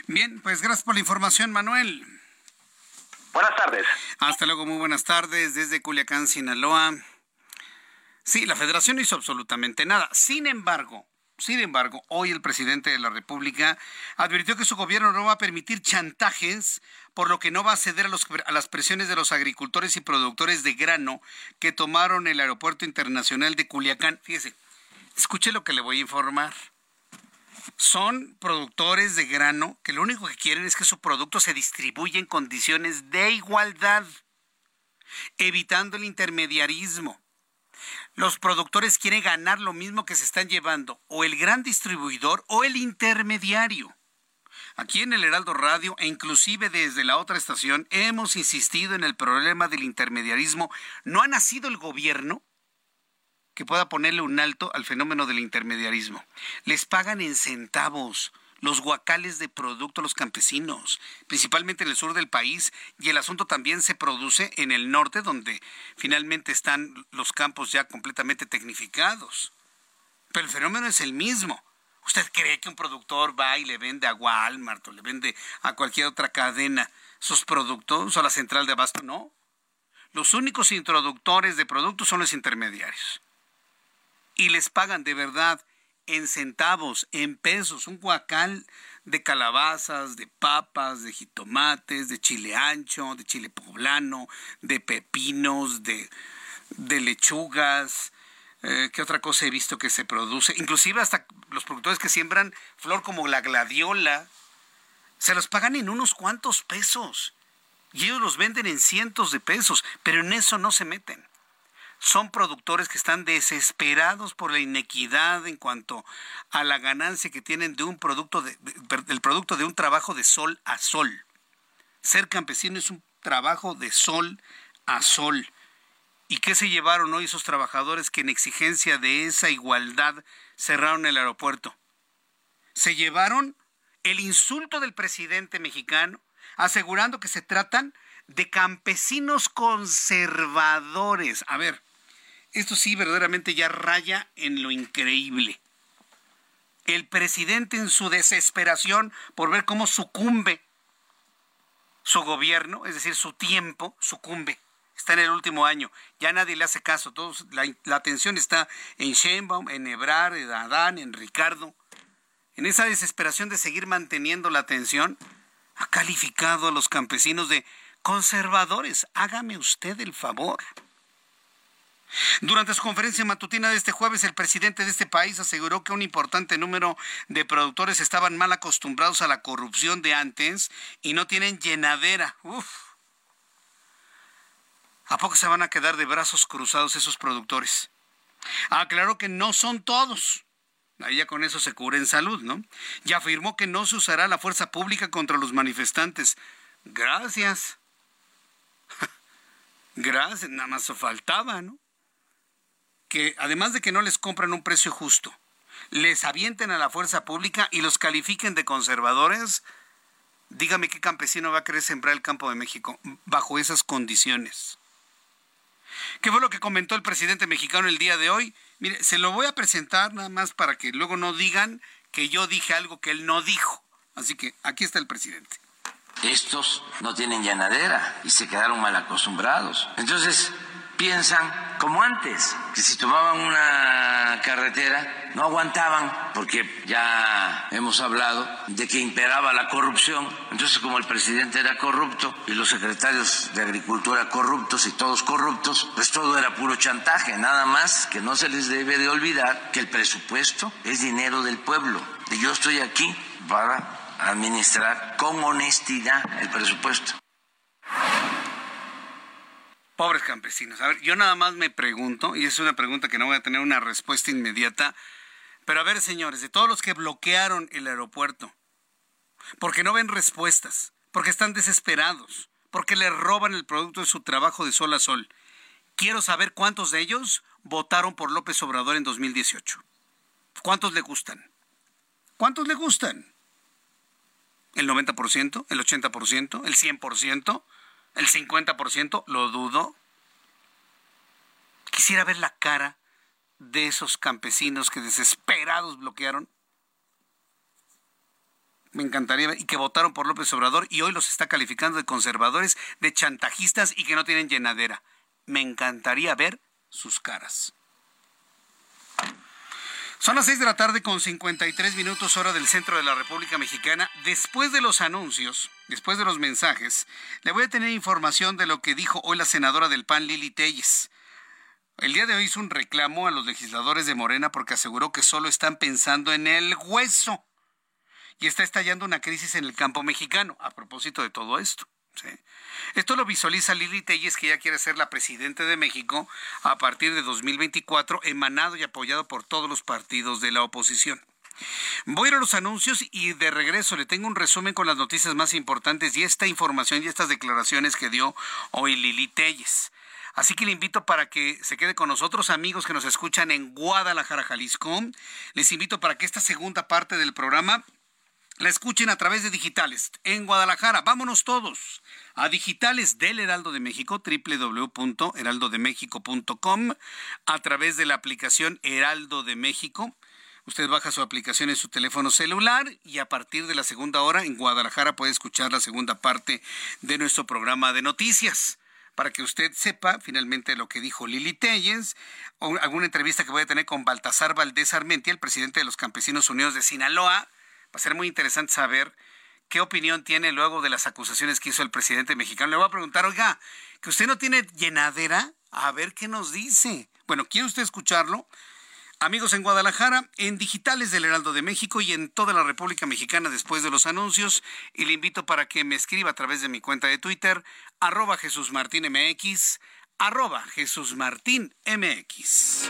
Bien, pues gracias por la información, Manuel. Buenas tardes. Hasta luego, muy buenas tardes desde Culiacán, Sinaloa. Sí, la federación no hizo absolutamente nada. Sin embargo, sin embargo, hoy el presidente de la República advirtió que su gobierno no va a permitir chantajes, por lo que no va a ceder a, las presiones de los agricultores y productores de grano que tomaron el Aeropuerto Internacional de Culiacán. Fíjese, escuche lo que le voy a informar. Son productores de grano que lo único que quieren es que su producto se distribuya en condiciones de igualdad, evitando el intermediarismo los productores quieren ganar lo mismo que se están llevando o el gran distribuidor o el intermediario. Aquí en el Heraldo Radio e inclusive desde la otra estación hemos insistido en el problema del intermediarismo. ¿No ha nacido el gobierno que pueda ponerle un alto al fenómeno del intermediarismo? Les pagan en centavos los guacales de producto a los campesinos, principalmente en el sur del país, y el asunto también se produce en el norte, donde finalmente están los campos ya completamente tecnificados. pero el fenómeno es el mismo. ¿Usted cree que un productor va y le vende a Walmart o le vende a cualquier otra cadena sus productos o a la central de abasto? No. Los únicos introductores de productos son los intermediarios. Y les pagan de verdad en centavos, en pesos, un guacal de calabazas, de papas, de jitomates, de chile ancho, de chile poblano, de pepinos, de, de lechugas. Eh, ¿Qué otra cosa he visto que se produce? Inclusive hasta los productores que siembran flor como la gladiola, se los pagan en unos cuantos pesos. Y ellos los venden en cientos de pesos, pero en eso no se meten son productores que están desesperados por la inequidad en cuanto a la ganancia que tienen de un producto de, el producto de un trabajo de sol a sol. Ser campesino es un trabajo de sol a sol. ¿Y qué se llevaron hoy esos trabajadores que en exigencia de esa igualdad cerraron el aeropuerto? Se llevaron el insulto del presidente mexicano asegurando que se tratan de campesinos conservadores. A ver, esto sí verdaderamente ya raya en lo increíble. El presidente en su desesperación por ver cómo sucumbe su gobierno, es decir, su tiempo, sucumbe. Está en el último año. Ya nadie le hace caso. Todos, la, la atención está en Sheinbaum, en Ebrar, en Adán, en Ricardo. En esa desesperación de seguir manteniendo la atención, ha calificado a los campesinos de conservadores. Hágame usted el favor. Durante su conferencia matutina de este jueves, el presidente de este país aseguró que un importante número de productores estaban mal acostumbrados a la corrupción de antes y no tienen llenadera. Uf. ¿A poco se van a quedar de brazos cruzados esos productores? Aclaró que no son todos. Ahí ya con eso se cubre en salud, ¿no? Y afirmó que no se usará la fuerza pública contra los manifestantes. Gracias. (laughs) Gracias, nada más faltaba, ¿no? Que además de que no les compran un precio justo, les avienten a la fuerza pública y los califiquen de conservadores, dígame qué campesino va a querer sembrar el campo de México bajo esas condiciones. ¿Qué fue lo que comentó el presidente mexicano el día de hoy? Mire, se lo voy a presentar nada más para que luego no digan que yo dije algo que él no dijo. Así que aquí está el presidente. Estos no tienen llanadera y se quedaron mal acostumbrados. Entonces, piensan como antes, que si tomaban una carretera no aguantaban, porque ya hemos hablado de que imperaba la corrupción. Entonces, como el presidente era corrupto y los secretarios de Agricultura corruptos y todos corruptos, pues todo era puro chantaje. Nada más que no se les debe de olvidar que el presupuesto es dinero del pueblo. Y yo estoy aquí para administrar con honestidad el presupuesto. Pobres campesinos. A ver, yo nada más me pregunto, y es una pregunta que no voy a tener una respuesta inmediata, pero a ver, señores, de todos los que bloquearon el aeropuerto, porque no ven respuestas, porque están desesperados, porque le roban el producto de su trabajo de sol a sol, quiero saber cuántos de ellos votaron por López Obrador en 2018. ¿Cuántos le gustan? ¿Cuántos le gustan? ¿El 90%? ¿El 80%? ¿El 100%? El 50%, lo dudo. Quisiera ver la cara de esos campesinos que desesperados bloquearon. Me encantaría ver, y que votaron por López Obrador y hoy los está calificando de conservadores, de chantajistas y que no tienen llenadera. Me encantaría ver sus caras. Son las 6 de la tarde con 53 minutos hora del centro de la República Mexicana. Después de los anuncios, después de los mensajes, le voy a tener información de lo que dijo hoy la senadora del PAN, Lili Telles. El día de hoy hizo un reclamo a los legisladores de Morena porque aseguró que solo están pensando en el hueso y está estallando una crisis en el campo mexicano a propósito de todo esto. Esto lo visualiza Lili Telles, que ya quiere ser la presidenta de México a partir de 2024, emanado y apoyado por todos los partidos de la oposición. Voy a ir a los anuncios y de regreso le tengo un resumen con las noticias más importantes y esta información y estas declaraciones que dio hoy Lili Telles. Así que le invito para que se quede con nosotros, amigos que nos escuchan en Guadalajara, Jalisco. Les invito para que esta segunda parte del programa la escuchen a través de digitales en Guadalajara. Vámonos todos a digitales del Heraldo de México, www.heraldodemexico.com, a través de la aplicación Heraldo de México Usted baja su aplicación en su teléfono celular y a partir de la segunda hora en Guadalajara puede escuchar la segunda parte de nuestro programa de noticias para que usted sepa finalmente lo que dijo Lili Tellens, o alguna entrevista que voy a tener con Baltasar Valdés Armentia, el presidente de los Campesinos Unidos de Sinaloa. Va a ser muy interesante saber qué opinión tiene luego de las acusaciones que hizo el presidente mexicano. Le voy a preguntar, oiga, que usted no tiene llenadera, a ver qué nos dice. Bueno, ¿quiere usted escucharlo? Amigos en Guadalajara, en digitales del Heraldo de México y en toda la República Mexicana después de los anuncios. Y le invito para que me escriba a través de mi cuenta de Twitter, arroba Jesús Martín MX, arroba Jesús Martín MX.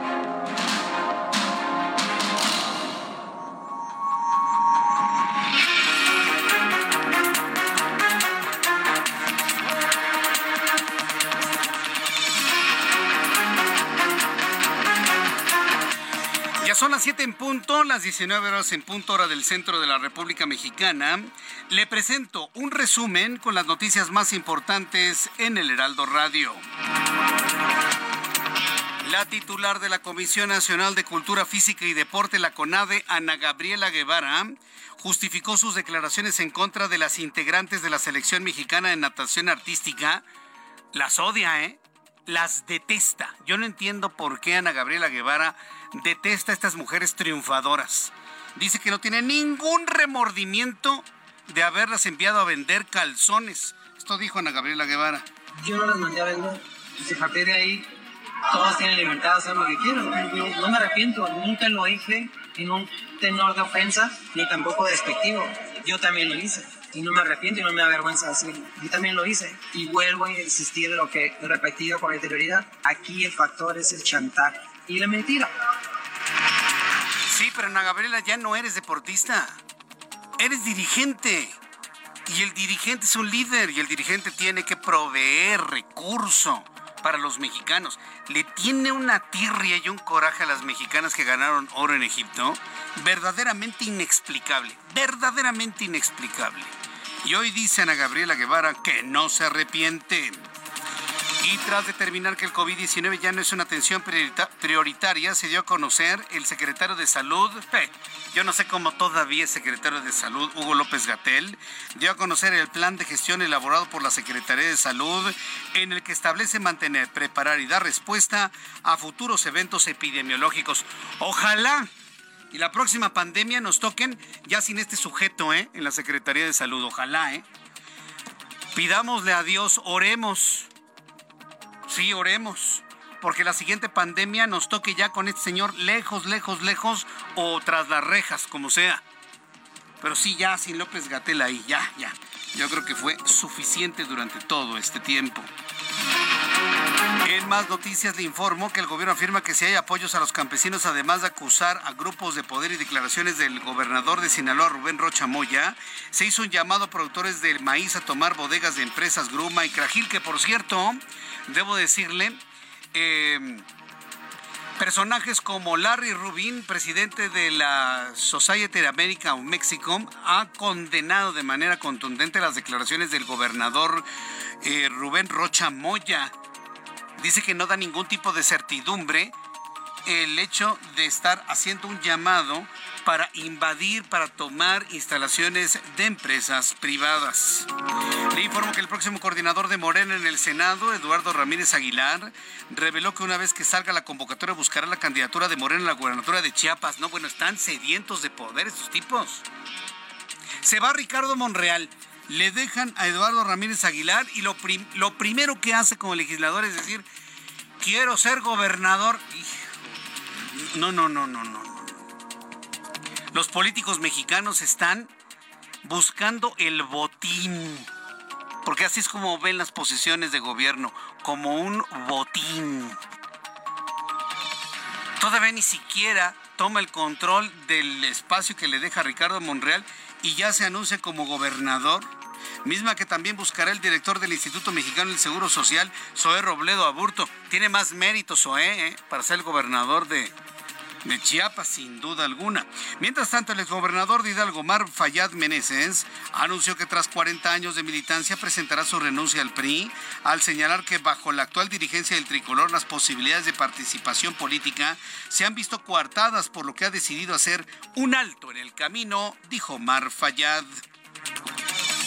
Las 7 en punto, las 19 horas en punto hora del centro de la República Mexicana. Le presento un resumen con las noticias más importantes en el Heraldo Radio. La titular de la Comisión Nacional de Cultura Física y Deporte, la CONADE, Ana Gabriela Guevara, justificó sus declaraciones en contra de las integrantes de la selección mexicana de natación artística. Las odia, ¿eh? Las detesta. Yo no entiendo por qué Ana Gabriela Guevara detesta a estas mujeres triunfadoras. Dice que no tiene ningún remordimiento de haberlas enviado a vender calzones. Esto dijo Ana Gabriela Guevara. Yo no las mandé a vender. Y a partir de ahí, todas tienen libertad de hacer lo que quieran. no me arrepiento, nunca lo hice en un tenor de ofensa, ni tampoco despectivo. Yo también lo hice. Y no me arrepiento y no me da vergüenza decirlo. Yo también lo hice. Y vuelvo a insistir en lo que he repetido con anterioridad. Aquí el factor es el chantaje y la mentira. Sí, pero Ana Gabriela ya no eres deportista. Eres dirigente. Y el dirigente es un líder y el dirigente tiene que proveer recurso para los mexicanos. Le tiene una tirria y un coraje a las mexicanas que ganaron oro en Egipto. Verdaderamente inexplicable. Verdaderamente inexplicable. Y hoy dice Ana Gabriela Guevara que no se arrepiente. Y tras determinar que el COVID-19 ya no es una atención prioritaria, se dio a conocer el secretario de Salud, (laughs) yo no sé cómo todavía es secretario de Salud, Hugo López Gatel, dio a conocer el plan de gestión elaborado por la Secretaría de Salud, en el que establece mantener, preparar y dar respuesta a futuros eventos epidemiológicos. Ojalá y la próxima pandemia nos toquen ya sin este sujeto ¿eh? en la Secretaría de Salud. Ojalá, ¿eh? Pidámosle a Dios, oremos Sí, oremos. Porque la siguiente pandemia nos toque ya con este señor lejos, lejos, lejos o tras las rejas, como sea. Pero sí, ya sin López Gatel ahí, ya, ya. Yo creo que fue suficiente durante todo este tiempo. En más noticias le informo que el gobierno afirma que si hay apoyos a los campesinos, además de acusar a grupos de poder y declaraciones del gobernador de Sinaloa, Rubén Rocha Moya, se hizo un llamado a productores del maíz a tomar bodegas de empresas Gruma y Crajil, que por cierto, debo decirle, em, personajes como Larry Rubin, presidente de la Society de America o México, ha condenado de manera contundente las declaraciones del gobernador eh, Rubén Rocha Moya. Dice que no da ningún tipo de certidumbre el hecho de estar haciendo un llamado para invadir, para tomar instalaciones de empresas privadas. Le informo que el próximo coordinador de Morena en el Senado, Eduardo Ramírez Aguilar, reveló que una vez que salga la convocatoria buscará la candidatura de Morena a la gubernatura de Chiapas. No, bueno, están sedientos de poder estos tipos. Se va Ricardo Monreal. Le dejan a Eduardo Ramírez Aguilar y lo, lo primero que hace como legislador es decir, quiero ser gobernador. No, no, no, no, no. Los políticos mexicanos están buscando el botín. Porque así es como ven las posiciones de gobierno, como un botín. Todavía ni siquiera toma el control del espacio que le deja Ricardo Monreal y ya se anuncia como gobernador misma que también buscará el director del Instituto Mexicano del Seguro Social, Zoé Robledo Aburto. Tiene más mérito Zoé ¿eh? para ser el gobernador de, Chiapas, sin duda alguna. Mientras tanto, el exgobernador de Hidalgo, Mar Fayad Meneses, anunció que tras 40 años de militancia presentará su renuncia al PRI, al señalar que bajo la actual dirigencia del tricolor las posibilidades de participación política se han visto coartadas, por lo que ha decidido hacer un alto en el camino, dijo Mar Fayad.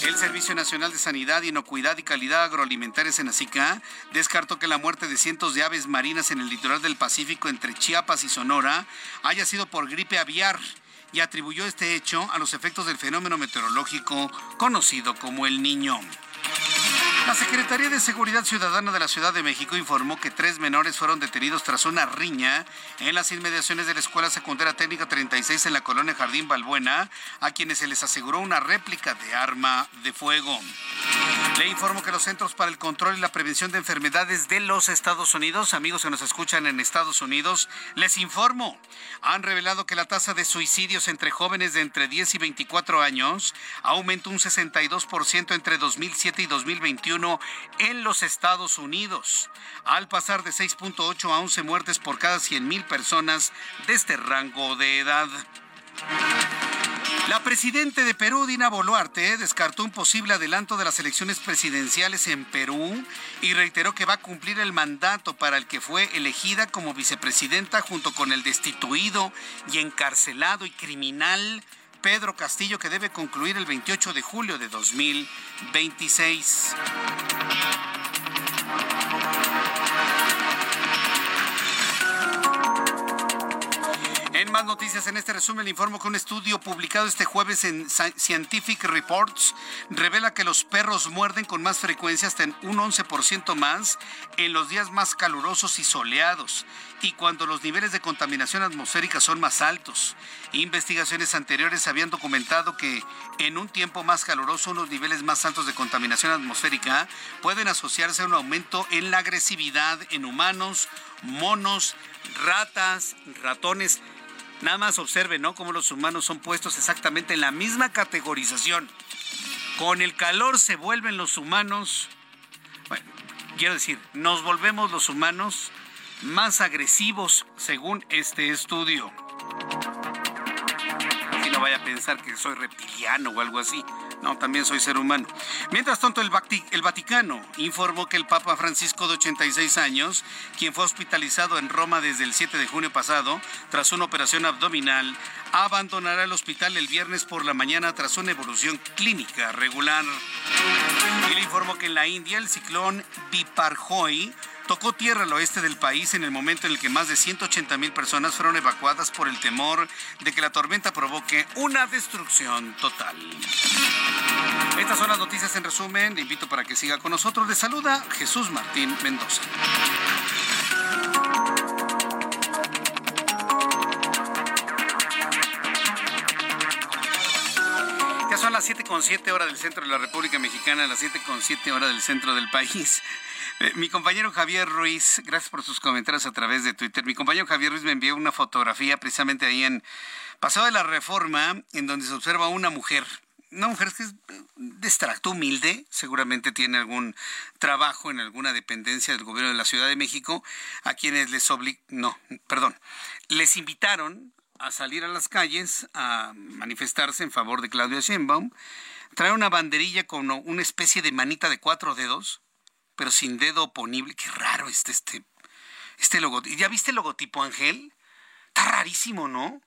El Servicio Nacional de Sanidad, Inocuidad y Calidad Agroalimentaria Senacica descartó que la muerte de cientos de aves marinas en el litoral del Pacífico entre Chiapas y Sonora haya sido por gripe aviar y atribuyó este hecho a los efectos del fenómeno meteorológico conocido como el Niño. La Secretaría de Seguridad Ciudadana de la Ciudad de México informó que tres menores fueron detenidos tras una riña en las inmediaciones de la Escuela Secundaria Técnica 36 en la colonia Jardín Balbuena, a quienes se les aseguró una réplica de arma de fuego. Le informo que los Centros para el Control y la Prevención de Enfermedades de los Estados Unidos, amigos que nos escuchan en Estados Unidos, les informo, han revelado que la tasa de suicidios entre jóvenes de entre 10 y 24 años aumentó un 62% entre 2007 y 2021 en los Estados Unidos, al pasar de 6.8 a 11 muertes por cada 100.000 personas de este rango de edad. La presidenta de Perú, Dina Boluarte, descartó un posible adelanto de las elecciones presidenciales en Perú y reiteró que va a cumplir el mandato para el que fue elegida como vicepresidenta junto con el destituido y encarcelado y criminal Pedro Castillo que debe concluir el 28 de julio de 2026. Más noticias en este resumen le informo que un estudio publicado este jueves en Scientific Reports revela que los perros muerden con más frecuencia hasta en un 11% más en los días más calurosos y soleados y cuando los niveles de contaminación atmosférica son más altos. Investigaciones anteriores habían documentado que en un tiempo más caluroso unos niveles más altos de contaminación atmosférica pueden asociarse a un aumento en la agresividad en humanos, monos, ratas, ratones. Nada más observen, ¿no? Cómo los humanos son puestos exactamente en la misma categorización. Con el calor se vuelven los humanos, bueno, quiero decir, nos volvemos los humanos más agresivos según este estudio. No vaya a pensar que soy reptiliano o algo así. No, también soy ser humano. Mientras tanto, el, Vaticano informó que el Papa Francisco de 86 años, quien fue hospitalizado en Roma desde el 7 de junio pasado tras una operación abdominal, abandonará el hospital el viernes por la mañana tras una evolución clínica regular. Y le informó que en la India el ciclón Biparjoy tocó tierra al oeste del país en el momento en el que más de 180 mil personas fueron evacuadas por el temor de que la tormenta provoque una destrucción total. Estas son las noticias en resumen. Le invito para que siga con nosotros. Le saluda Jesús Martín Mendoza. Ya son las 7.7 horas del centro de la República Mexicana, las 7.7 horas del centro del país. Eh, mi compañero Javier Ruiz, gracias por sus comentarios a través de Twitter. Mi compañero Javier Ruiz me envió una fotografía precisamente ahí en Pasado de la Reforma, en donde se observa una mujer. Una mujer que es de extracto humilde, seguramente tiene algún trabajo en alguna dependencia del gobierno de la Ciudad de México, a quienes les oblig... no, perdón, les invitaron a salir a las calles a manifestarse en favor de Claudia Sheinbaum, traer una banderilla con una especie de manita de cuatro dedos, pero sin dedo oponible. Qué raro este, este, este logotipo. ¿Ya viste el logotipo, Ángel? Está rarísimo, ¿no?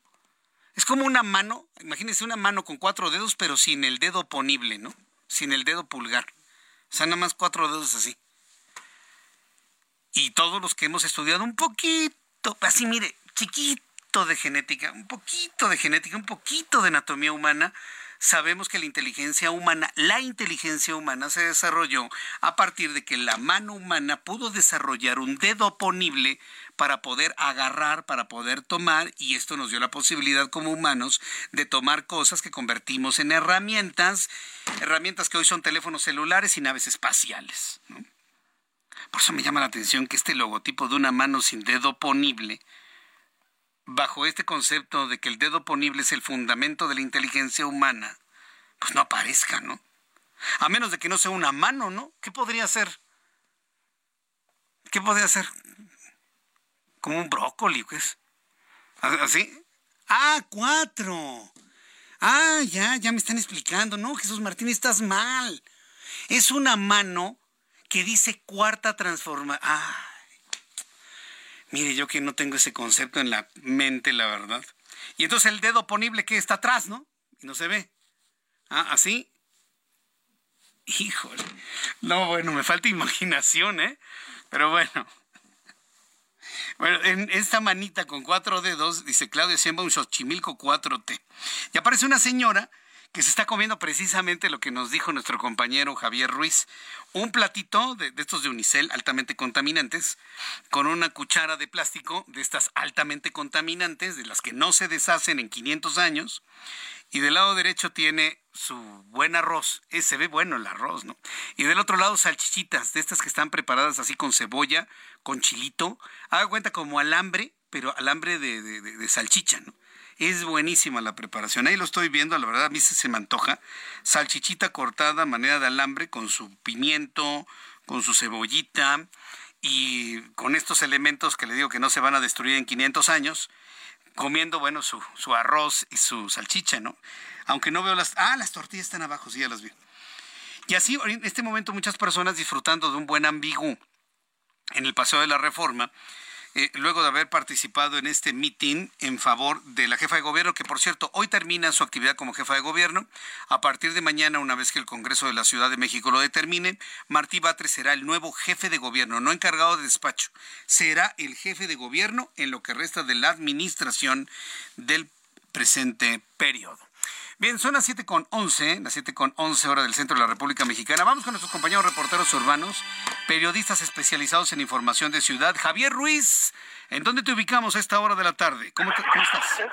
Es como una mano, imagínense una mano con cuatro dedos, pero sin el dedo oponible, ¿no? Sin el dedo pulgar. O sea, nada más cuatro dedos así. Y todos los que hemos estudiado un poquito, así mire, chiquito de genética, un poquito de genética, un poquito de anatomía humana, sabemos que la inteligencia humana, la inteligencia humana se desarrolló a partir de que la mano humana pudo desarrollar un dedo ponible para poder agarrar, para poder tomar, y esto nos dio la posibilidad como humanos de tomar cosas que convertimos en herramientas, herramientas que hoy son teléfonos celulares y naves espaciales. Por eso me llama la atención que este logotipo de una mano sin dedo ponible, bajo este concepto de que el dedo ponible es el fundamento de la inteligencia humana, pues no aparezca, ¿no? A menos de que no sea una mano, ¿no? ¿Qué podría ser? ¿Qué podría ser? Como un brócoli, pues. ¿Así? Ah, cuatro. Ah, ya, ya me están explicando. No, Jesús Martín, estás mal. Es una mano que dice cuarta transformación. Ah, Mire, yo que no tengo ese concepto en la mente, la verdad. Y entonces el dedo ponible que está atrás, ¿no? Y no se ve. Ah, así. Híjole. No, bueno, me falta imaginación, ¿eh? Pero bueno. Bueno, en esta manita con cuatro dedos, dice Claudia Siemba, un Xochimilco 4T. Y aparece una señora que se está comiendo precisamente lo que nos dijo nuestro compañero Javier Ruiz. Un platito de, estos de unicel altamente contaminantes, con una cuchara de plástico de estas altamente contaminantes, de las que no se deshacen en 500 años. Y del lado derecho tiene su buen arroz. Eh, se ve bueno el arroz, ¿no? Y del otro lado salchichitas, de estas que están preparadas así con cebolla, con chilito. Haga cuenta como alambre, pero alambre de, de salchicha, ¿no? Es buenísima la preparación. Ahí lo estoy viendo, la verdad a mí se, me antoja. Salchichita cortada, manera de alambre, con su pimiento, con su cebollita y con estos elementos que le digo que no se van a destruir en 500 años, comiendo, bueno, su, su arroz y su salchicha, ¿no? Aunque no veo las... Ah, las tortillas están abajo, sí, ya las vi. Y así, en este momento, muchas personas disfrutando de un buen ambigú en el Paseo de la Reforma, eh, luego de haber participado en este mitin en favor de la jefa de gobierno, que por cierto, hoy termina su actividad como jefa de gobierno. A partir de mañana, una vez que el Congreso de la Ciudad de México lo determine, Martí Batres será el nuevo jefe de gobierno, no encargado de despacho, será el jefe de gobierno en lo que resta de la administración del presente periodo. Bien, son las 7 con 11, las 7 con 11 horas del centro de la República Mexicana. Vamos con nuestros compañeros reporteros urbanos, periodistas especializados en información de ciudad. Javier Ruiz, ¿en dónde te ubicamos a esta hora de la tarde? ¿Cómo, estás?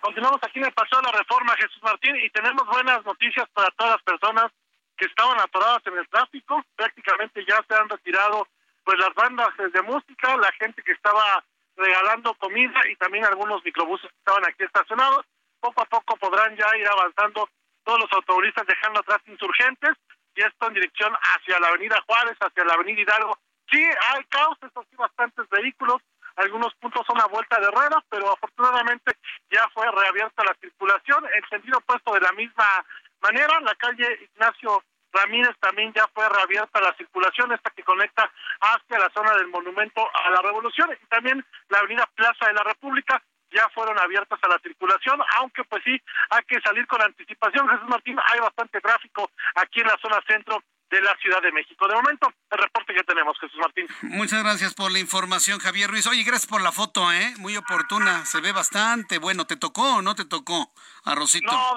Continuamos aquí en el Paseo de la Reforma, Jesús Martín, y tenemos buenas noticias para todas las personas que estaban atoradas en el tráfico. Prácticamente ya se han retirado pues las bandas de música, la gente que estaba regalando comida y también algunos microbuses que estaban aquí estacionados poco a poco podrán ya ir avanzando todos los automovilistas dejando atrás insurgentes y esto en dirección hacia la avenida Juárez, hacia la avenida Hidalgo. Sí, hay caos, estos sí bastantes vehículos, algunos puntos son a vuelta de ruedas, pero afortunadamente ya fue reabierta la circulación, en sentido opuesto de la misma manera, la calle Ignacio Ramírez también ya fue reabierta la circulación, esta que conecta hacia la zona del Monumento a la Revolución y también la avenida Plaza de la República ya fueron abiertas a la circulación, aunque pues sí, hay que salir con anticipación. Jesús Martín, hay bastante tráfico aquí en la zona centro de la Ciudad de México. De momento, el reporte que tenemos, Jesús Martín. Muchas gracias por la información, Javier Ruiz. Oye, gracias por la foto, ¿eh? Muy oportuna, se ve bastante bueno. ¿Te tocó o no te tocó, Arrocito? No,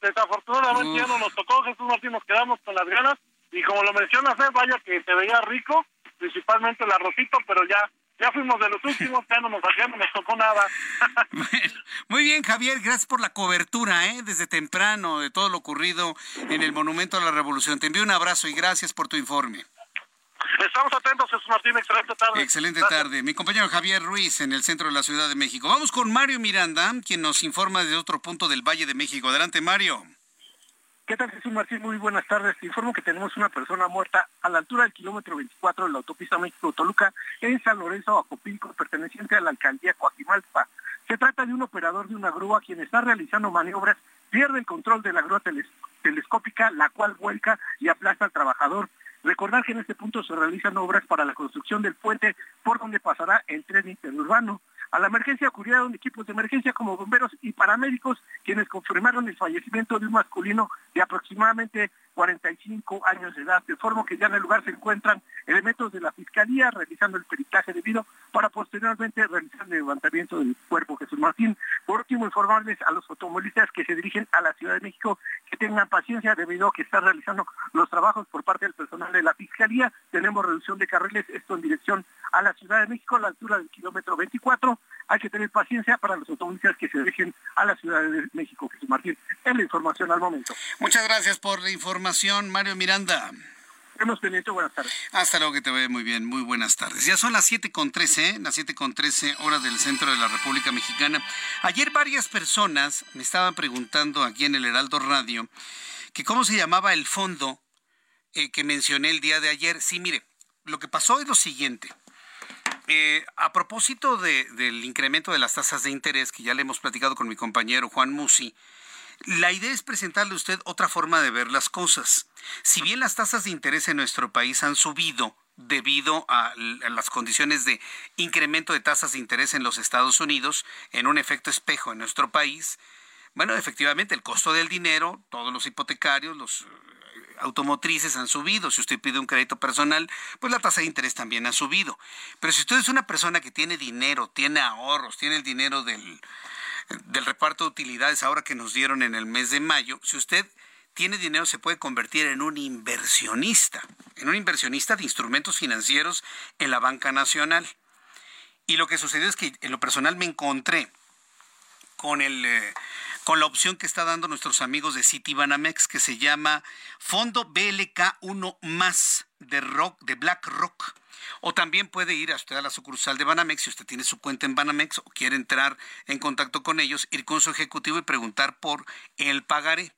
desafortunadamente ya no nos tocó, Jesús Martín, nos quedamos con las ganas. Y como lo mencionas, ¿eh? vaya que se veía rico, principalmente el arrocito, pero ya ya fuimos de los últimos, ya no nos, ya no nos tocó nada. (laughs) muy bien, Javier, gracias por la cobertura, ¿eh? desde temprano, de todo lo ocurrido en el Monumento a la Revolución. Te envío un abrazo y gracias por tu informe. Estamos atentos, Jesús Martín. Excelente tarde. Excelente tarde. Mi compañero Javier Ruiz en el centro de la Ciudad de México. Vamos con Mario Miranda, quien nos informa desde otro punto del Valle de México. Adelante, Mario. ¿Qué tal Jesús Martín? Muy buenas tardes. Te informo que tenemos una persona muerta a la altura del kilómetro 24 de la autopista México-Toluca en San Lorenzo, Acopilco, perteneciente a la alcaldía Coajimalpa. Se trata de un operador de una grúa quien está realizando maniobras, pierde el control de la grúa telescópica, la cual vuelca y aplasta al trabajador. Recordar que en este punto se realizan obras para la construcción del puente por donde pasará el tren interurbano. A la emergencia acudieron equipos de emergencia como bomberos y paramédicos, quienes confirmaron el fallecimiento de un masculino de aproximadamente 45 años de edad, de forma que ya en el lugar se encuentran elementos de la Fiscalía realizando el peritaje debido para posteriormente realizar el levantamiento del cuerpo Jesús Martín. Por último, informarles a los automovilistas que se dirigen a la Ciudad de México que tengan paciencia debido a que está realizando los trabajos por parte del personal de la Fiscalía. Tenemos reducción de carriles, esto en dirección a la Ciudad de México, a la altura del kilómetro 24. Hay que tener paciencia para los automovilistas que se dirigen a la Ciudad de México. Jesús Martín, es la información al momento. Muchas gracias por la información, Mario Miranda. Buenas tardes. Hasta luego, que te vaya muy bien. Muy buenas tardes. Ya son las 7 con 13, ¿eh? las 7 con 13 horas del centro de la República Mexicana. Ayer varias personas me estaban preguntando aquí en el Heraldo Radio que cómo se llamaba el fondo eh, que mencioné el día de ayer. Sí, mire, lo que pasó es lo siguiente. Eh, a propósito del incremento de las tasas de interés, que ya le hemos platicado con mi compañero Juan Musi, la idea es presentarle a usted otra forma de ver las cosas. Si bien las tasas de interés en nuestro país han subido debido a, las condiciones de incremento de tasas de interés en los Estados Unidos, en un efecto espejo en nuestro país, bueno, efectivamente el costo del dinero, todos los hipotecarios, los eh, automotrices han subido. Si usted pide un crédito personal, pues la tasa de interés también ha subido. Pero si usted es una persona que tiene dinero, tiene ahorros, tiene el dinero del, del reparto de utilidades ahora que nos dieron en el mes de mayo, si usted tiene dinero se puede convertir en un inversionista, en un inversionista de instrumentos financieros en la banca nacional. Y lo que sucedió es que en lo personal me encontré con el eh, con la opción que está dando nuestros amigos de Citibanamex que se llama Fondo BLK 1 más de Rock de BlackRock. O también puede ir a usted a la sucursal de Banamex, si usted tiene su cuenta en Banamex o quiere entrar en contacto con ellos, ir con su ejecutivo y preguntar por el pagaré.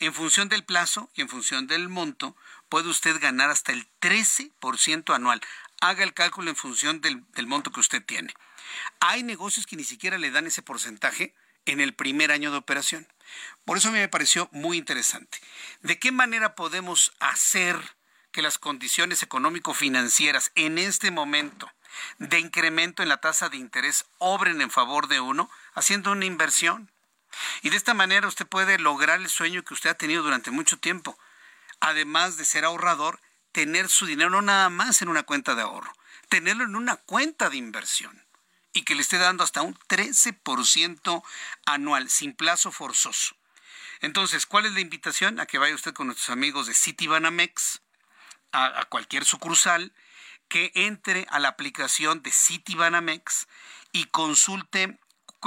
En función del plazo y en función del monto, puede usted ganar hasta el 13% anual. Haga el cálculo en función del, del monto que usted tiene. Hay negocios que ni siquiera le dan ese porcentaje en el primer año de operación. Por eso a mí me pareció muy interesante. ¿De qué manera podemos hacer que las condiciones económico-financieras en este momento de incremento en la tasa de interés obren en favor de uno haciendo una inversión. Y de esta manera usted puede lograr el sueño que usted ha tenido durante mucho tiempo. Además de ser ahorrador, tener su dinero no nada más en una cuenta de ahorro, tenerlo en una cuenta de inversión y que le esté dando hasta un 13% anual sin plazo forzoso. Entonces, ¿cuál es la invitación? A que vaya usted con nuestros amigos de Citibanamex a, cualquier sucursal que entre a la aplicación de Citibanamex y consulte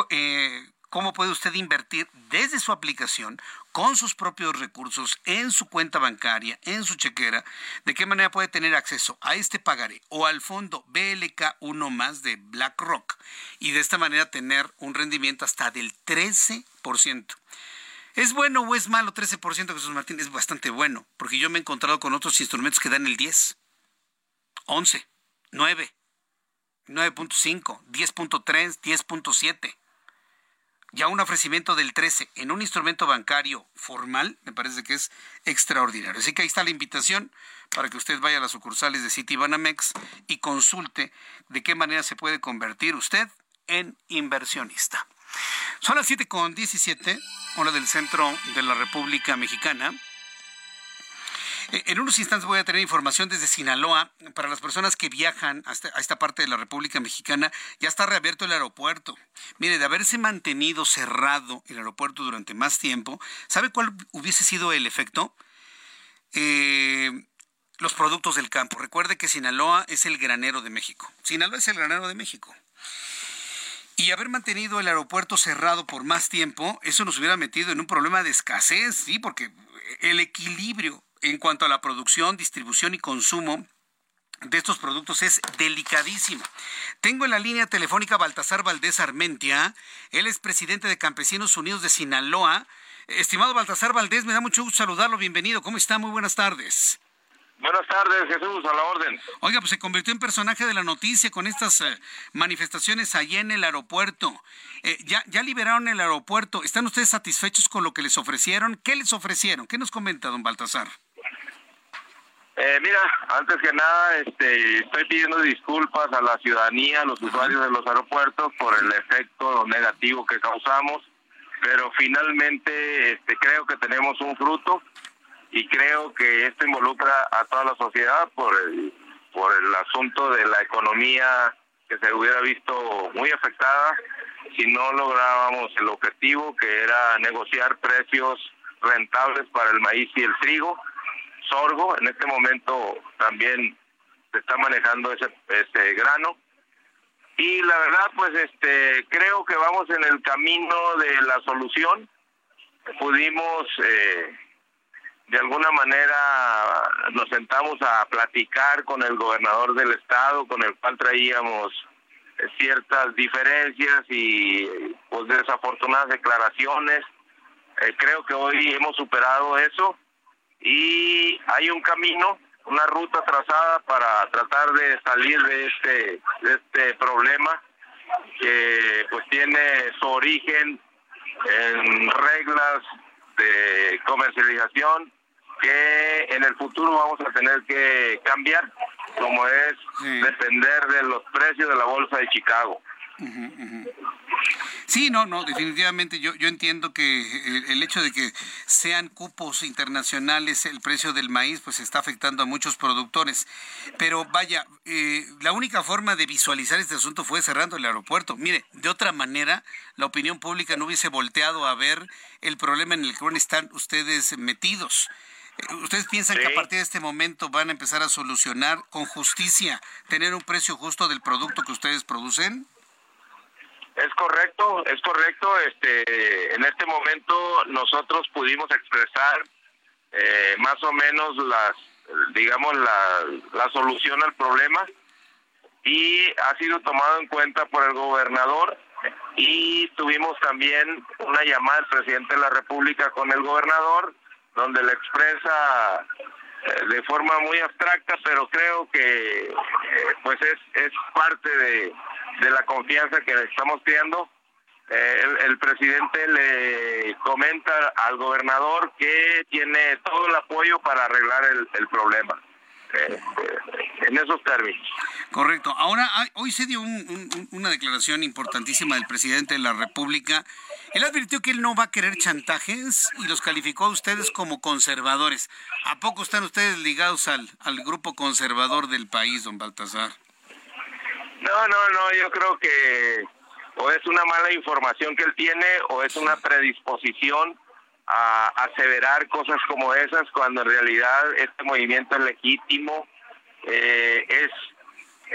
eh, cómo puede usted invertir desde su aplicación con sus propios recursos en su cuenta bancaria, en su chequera, de qué manera puede tener acceso a este pagaré o al fondo BLK 1 más de BlackRock y de esta manera tener un rendimiento hasta del 13%. ¿Es bueno o es malo 13% Jesús Martín? Es bastante bueno, porque yo me he encontrado con otros instrumentos que dan el 10, 11, 9, 9.5, 10.3, 10.7. Ya un ofrecimiento del 13 en un instrumento bancario formal me parece que es extraordinario. Así que ahí está la invitación para que usted vaya a las sucursales de Citibanamex y consulte de qué manera se puede convertir usted en inversionista. Son las 7 con 17, hora del centro de la República Mexicana. Eh, en unos instantes voy a tener información desde Sinaloa. Para las personas que viajan a esta, parte de la República Mexicana, ya está reabierto el aeropuerto. Mire, de haberse mantenido cerrado el aeropuerto durante más tiempo, ¿sabe cuál hubiese sido el efecto? Eh, los productos del campo. Recuerde que Sinaloa es el granero de México. Sinaloa es el granero de México. Y haber mantenido el aeropuerto cerrado por más tiempo, eso nos hubiera metido en un problema de escasez, sí, porque el equilibrio en cuanto a la producción, distribución y consumo de estos productos es delicadísimo. Tengo en la línea telefónica Baltasar Valdés Armentia, él es presidente de Campesinos Unidos de Sinaloa. Estimado Baltasar Valdés, me da mucho gusto saludarlo, bienvenido, ¿cómo está? Muy buenas tardes. Buenas tardes, Jesús, a la orden. Oiga, pues se convirtió en personaje de la noticia con estas eh, manifestaciones allá en el aeropuerto. Eh, ya, ya liberaron el aeropuerto. ¿Están ustedes satisfechos con lo que les ofrecieron? ¿Qué les ofrecieron? ¿Qué nos comenta don Baltasar? Eh, mira, antes que nada, este, estoy pidiendo disculpas a la ciudadanía, a los usuarios de los aeropuertos por el efecto negativo que causamos, pero finalmente este, creo que tenemos un fruto y creo que esto involucra a toda la sociedad por el, por el asunto de la economía que se hubiera visto muy afectada si no lográbamos el objetivo que era negociar precios rentables para el maíz y el trigo sorgo. En este momento también se está manejando ese, ese grano. Y la verdad, pues este, creo que vamos en el camino de la solución. Pudimos, eh, de alguna manera, nos sentamos a platicar con el gobernador del estado, con el cual traíamos eh, ciertas diferencias y pues desafortunadas declaraciones. Eh, creo que hoy hemos superado eso y hay un camino, una ruta trazada para tratar de salir de este, de este problema que pues tiene su origen en reglas de comercialización que en el futuro vamos a tener que cambiar, como es depender de los precios de la bolsa de Chicago. Sí, no, no, definitivamente yo, yo entiendo que el, hecho de que sean cupos internacionales el precio del maíz pues está afectando a muchos productores. Pero vaya, eh, la única forma de visualizar este asunto fue cerrando el aeropuerto. Mire, de otra manera, la opinión pública no hubiese volteado a ver el problema en el que están ustedes metidos. ¿Ustedes piensan que a partir de este momento van a empezar a solucionar con justicia, tener un precio justo del producto que ustedes producen? Es correcto, es correcto. Este, en este momento nosotros pudimos expresar eh, más o menos las, digamos, la, la solución al problema y ha sido tomado en cuenta por el gobernador y tuvimos también una llamada del presidente de la República con el gobernador donde le expresa eh, de forma muy abstracta, pero creo que eh, pues es, es parte de, de la confianza que le estamos creando. Eh, el, presidente le comenta al gobernador que tiene todo el apoyo para arreglar el, problema. Eh, en esos términos. Correcto. Ahora, hoy se dio una declaración importantísima del presidente de la República. Él advirtió que él no va a querer chantajes y los calificó a ustedes como conservadores. ¿A poco están ustedes ligados al, al grupo conservador del país, don Baltasar? No, no, no, yo creo que o es una mala información que él tiene o es una predisposición a aseverar cosas como esas cuando en realidad este movimiento es legítimo, eh, es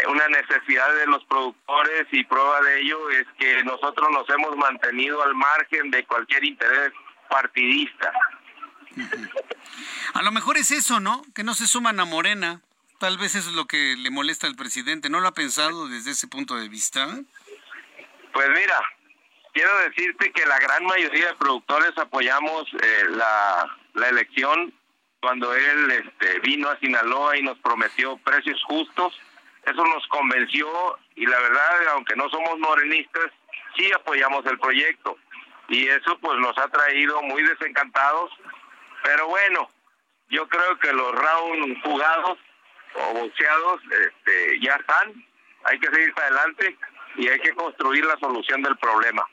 una necesidad de los productores y prueba de ello es que nosotros nos hemos mantenido al margen de cualquier interés partidista. A lo mejor es eso, ¿no? Que no se suman a Morena. Tal vez eso es lo que le molesta al presidente. ¿No lo ha pensado desde ese punto de vista? Pues mira, quiero decirte que la gran mayoría de productores apoyamos eh, la, elección cuando él este, vino a Sinaloa y nos prometió precios justos. Eso nos convenció y la verdad, aunque no somos morenistas, sí apoyamos el proyecto. Y eso pues nos ha traído muy desencantados. Pero bueno, yo creo que los rounds jugados o boxeados este, ya están, hay que seguir adelante y hay que construir la solución del problema.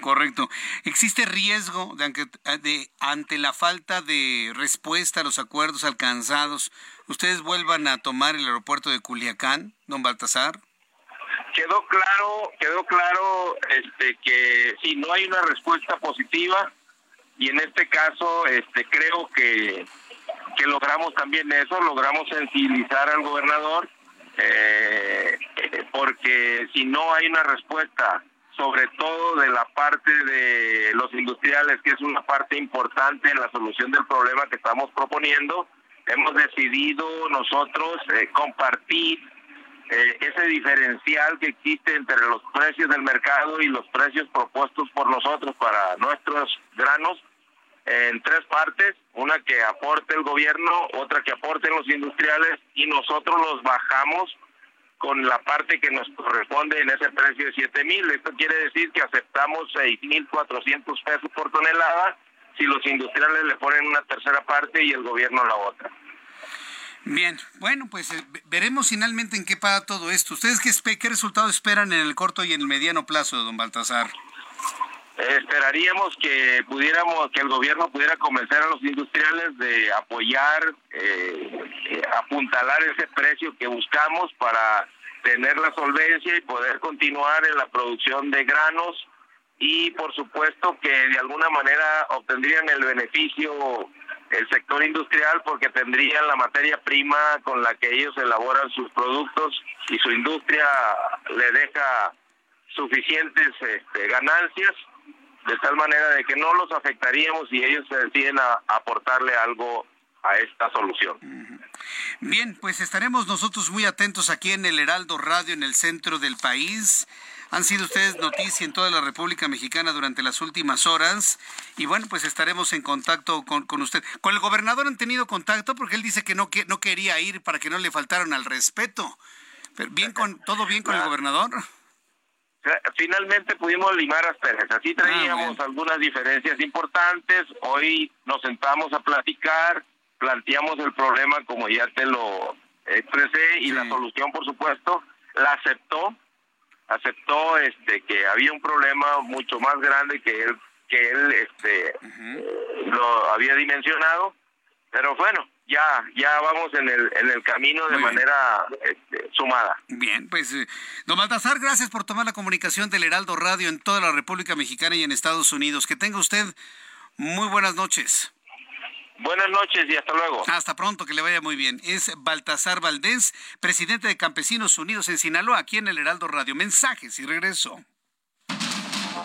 Correcto. ¿Existe riesgo de, de, ante la falta de respuesta a los acuerdos alcanzados, ustedes vuelvan a tomar el aeropuerto de Culiacán, don Baltasar? Quedó claro, quedó claro este que si no hay una respuesta positiva y en este caso este creo que que logramos también eso, logramos sensibilizar al gobernador, eh, (laughs) porque si no hay una respuesta, sobre todo de la parte de los industriales, que es una parte importante en la solución del problema que estamos proponiendo, hemos decidido nosotros eh, compartir eh, ese diferencial que existe entre los precios del mercado y los precios propuestos por nosotros para nuestros granos en tres partes, una que aporte el gobierno, otra que aporten los industriales y nosotros los bajamos con la parte que nos corresponde en ese precio de siete mil. Esto quiere decir que aceptamos seis mil cuatrocientos pesos por tonelada si los industriales le ponen una tercera parte y el gobierno la otra. Bien, bueno, pues eh, veremos finalmente en qué para todo esto. ¿Ustedes qué, qué resultado esperan en el corto y en el mediano plazo, don Baltasar? Esperaríamos que pudiéramos, que el gobierno pudiera convencer a los industriales de apoyar, eh, eh, apuntalar ese precio que buscamos para tener la solvencia y poder continuar en la producción de granos. Y por supuesto que de alguna manera obtendrían el beneficio el sector industrial porque tendrían la materia prima con la que ellos elaboran sus productos y su industria le deja suficientes este, ganancias de tal manera de que no los afectaríamos y ellos se deciden a, aportarle algo a esta solución. Bien, pues estaremos nosotros muy atentos aquí en el Heraldo Radio en el centro del país. Han sido ustedes noticia en toda la República Mexicana durante las últimas horas y bueno, pues estaremos en contacto con, con usted. ¿Con el gobernador han tenido contacto? Porque él dice que no, que no quería ir para que no le faltaran al respeto. Pero bien con, ¿Todo bien con el gobernador? Finalmente pudimos limar asperezas. Así ah, traíamos algunas diferencias importantes. Hoy nos sentamos a platicar, planteamos el problema como ya te lo expresé y la solución, por supuesto, la aceptó. Aceptó este que había un problema mucho más grande que él que él este lo había dimensionado, pero bueno, ya ya vamos en el en el camino de manera este, sumada. Bien, pues eh, don Baltasar, gracias por tomar la comunicación del Heraldo Radio en toda la República Mexicana y en Estados Unidos. Que tenga usted muy buenas noches. Buenas noches y hasta luego. Hasta pronto, que le vaya muy bien. Es Baltasar Valdés, presidente de Campesinos Unidos en Sinaloa, aquí en el Heraldo Radio. Mensajes y regreso.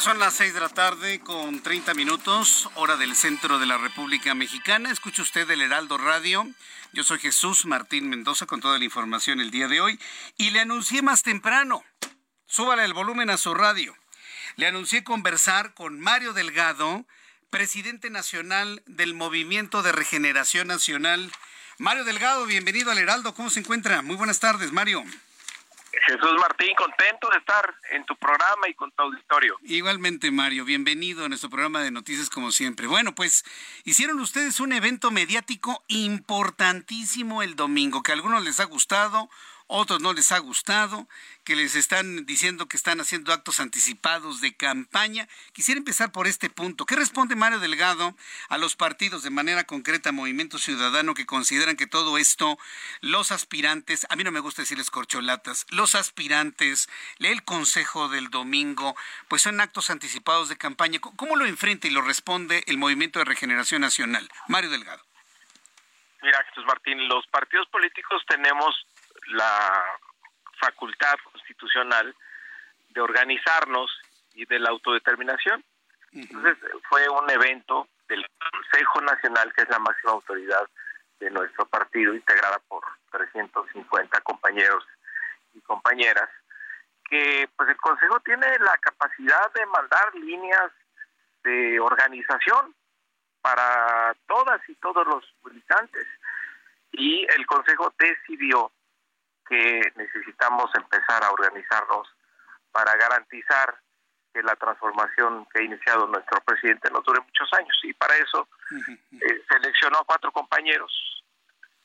Son las 6 de la tarde con 30 minutos, hora del centro de la República Mexicana. Escucha usted el Heraldo Radio. Yo soy Jesús Martín Mendoza con toda la información el día de hoy y le anuncié más temprano. Súbale el volumen a su radio. Le anuncié conversar con Mario Delgado, presidente nacional del Movimiento de Regeneración Nacional. Mario Delgado, bienvenido al Heraldo. ¿Cómo se encuentra? Muy buenas tardes, Mario. Jesús Martín, contento de estar en tu programa y con tu auditorio. Igualmente, Mario, bienvenido a nuestro programa de noticias como siempre. Bueno, pues hicieron ustedes un evento mediático importantísimo el domingo, que a algunos les ha gustado, otros no les ha gustado, que les están diciendo que están haciendo actos anticipados de campaña. Quisiera empezar por este punto. ¿Qué responde Mario Delgado a los partidos de manera concreta, Movimiento Ciudadano, que consideran que todo esto, los aspirantes, a mí no me gusta decirles corcholatas, los aspirantes, lee el consejo del domingo, pues son actos anticipados de campaña. ¿Cómo lo enfrenta y lo responde el Movimiento de Regeneración Nacional? Mario Delgado. Mira, Jesús Martín, los partidos políticos tenemos la facultad constitucional de organizarnos y de la autodeterminación. Entonces fue un evento del Consejo Nacional, que es la máxima autoridad de nuestro partido, integrada por 350 compañeros y compañeras, que pues el Consejo tiene la capacidad de mandar líneas de organización para todas y todos los militantes. Y el Consejo decidió que necesitamos empezar a organizarnos para garantizar que la transformación que ha iniciado nuestro presidente nos dure muchos años. Y para eso eh, seleccionó a cuatro compañeros.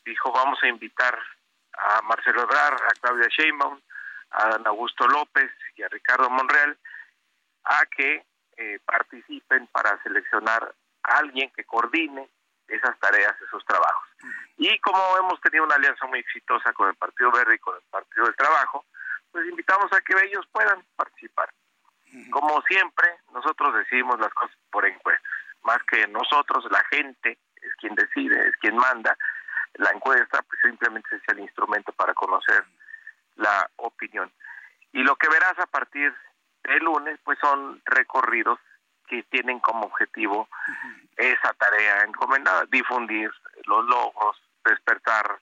Dijo, vamos a invitar a Marcelo Ebrard, a Claudia Sheinbaum, a Dan Augusto López y a Ricardo Monreal a que eh, participen para seleccionar a alguien que coordine esas tareas, esos trabajos. Y como hemos tenido una alianza muy exitosa con el Partido Verde y con el Partido del Trabajo, pues invitamos a que ellos puedan participar. Como siempre, nosotros decidimos las cosas por encuestas, más que nosotros, la gente es quien decide, es quien manda. La encuesta pues simplemente es el instrumento para conocer la opinión. Y lo que verás a partir del lunes pues son recorridos que tienen como objetivo esa tarea encomendada, difundir los logros, despertar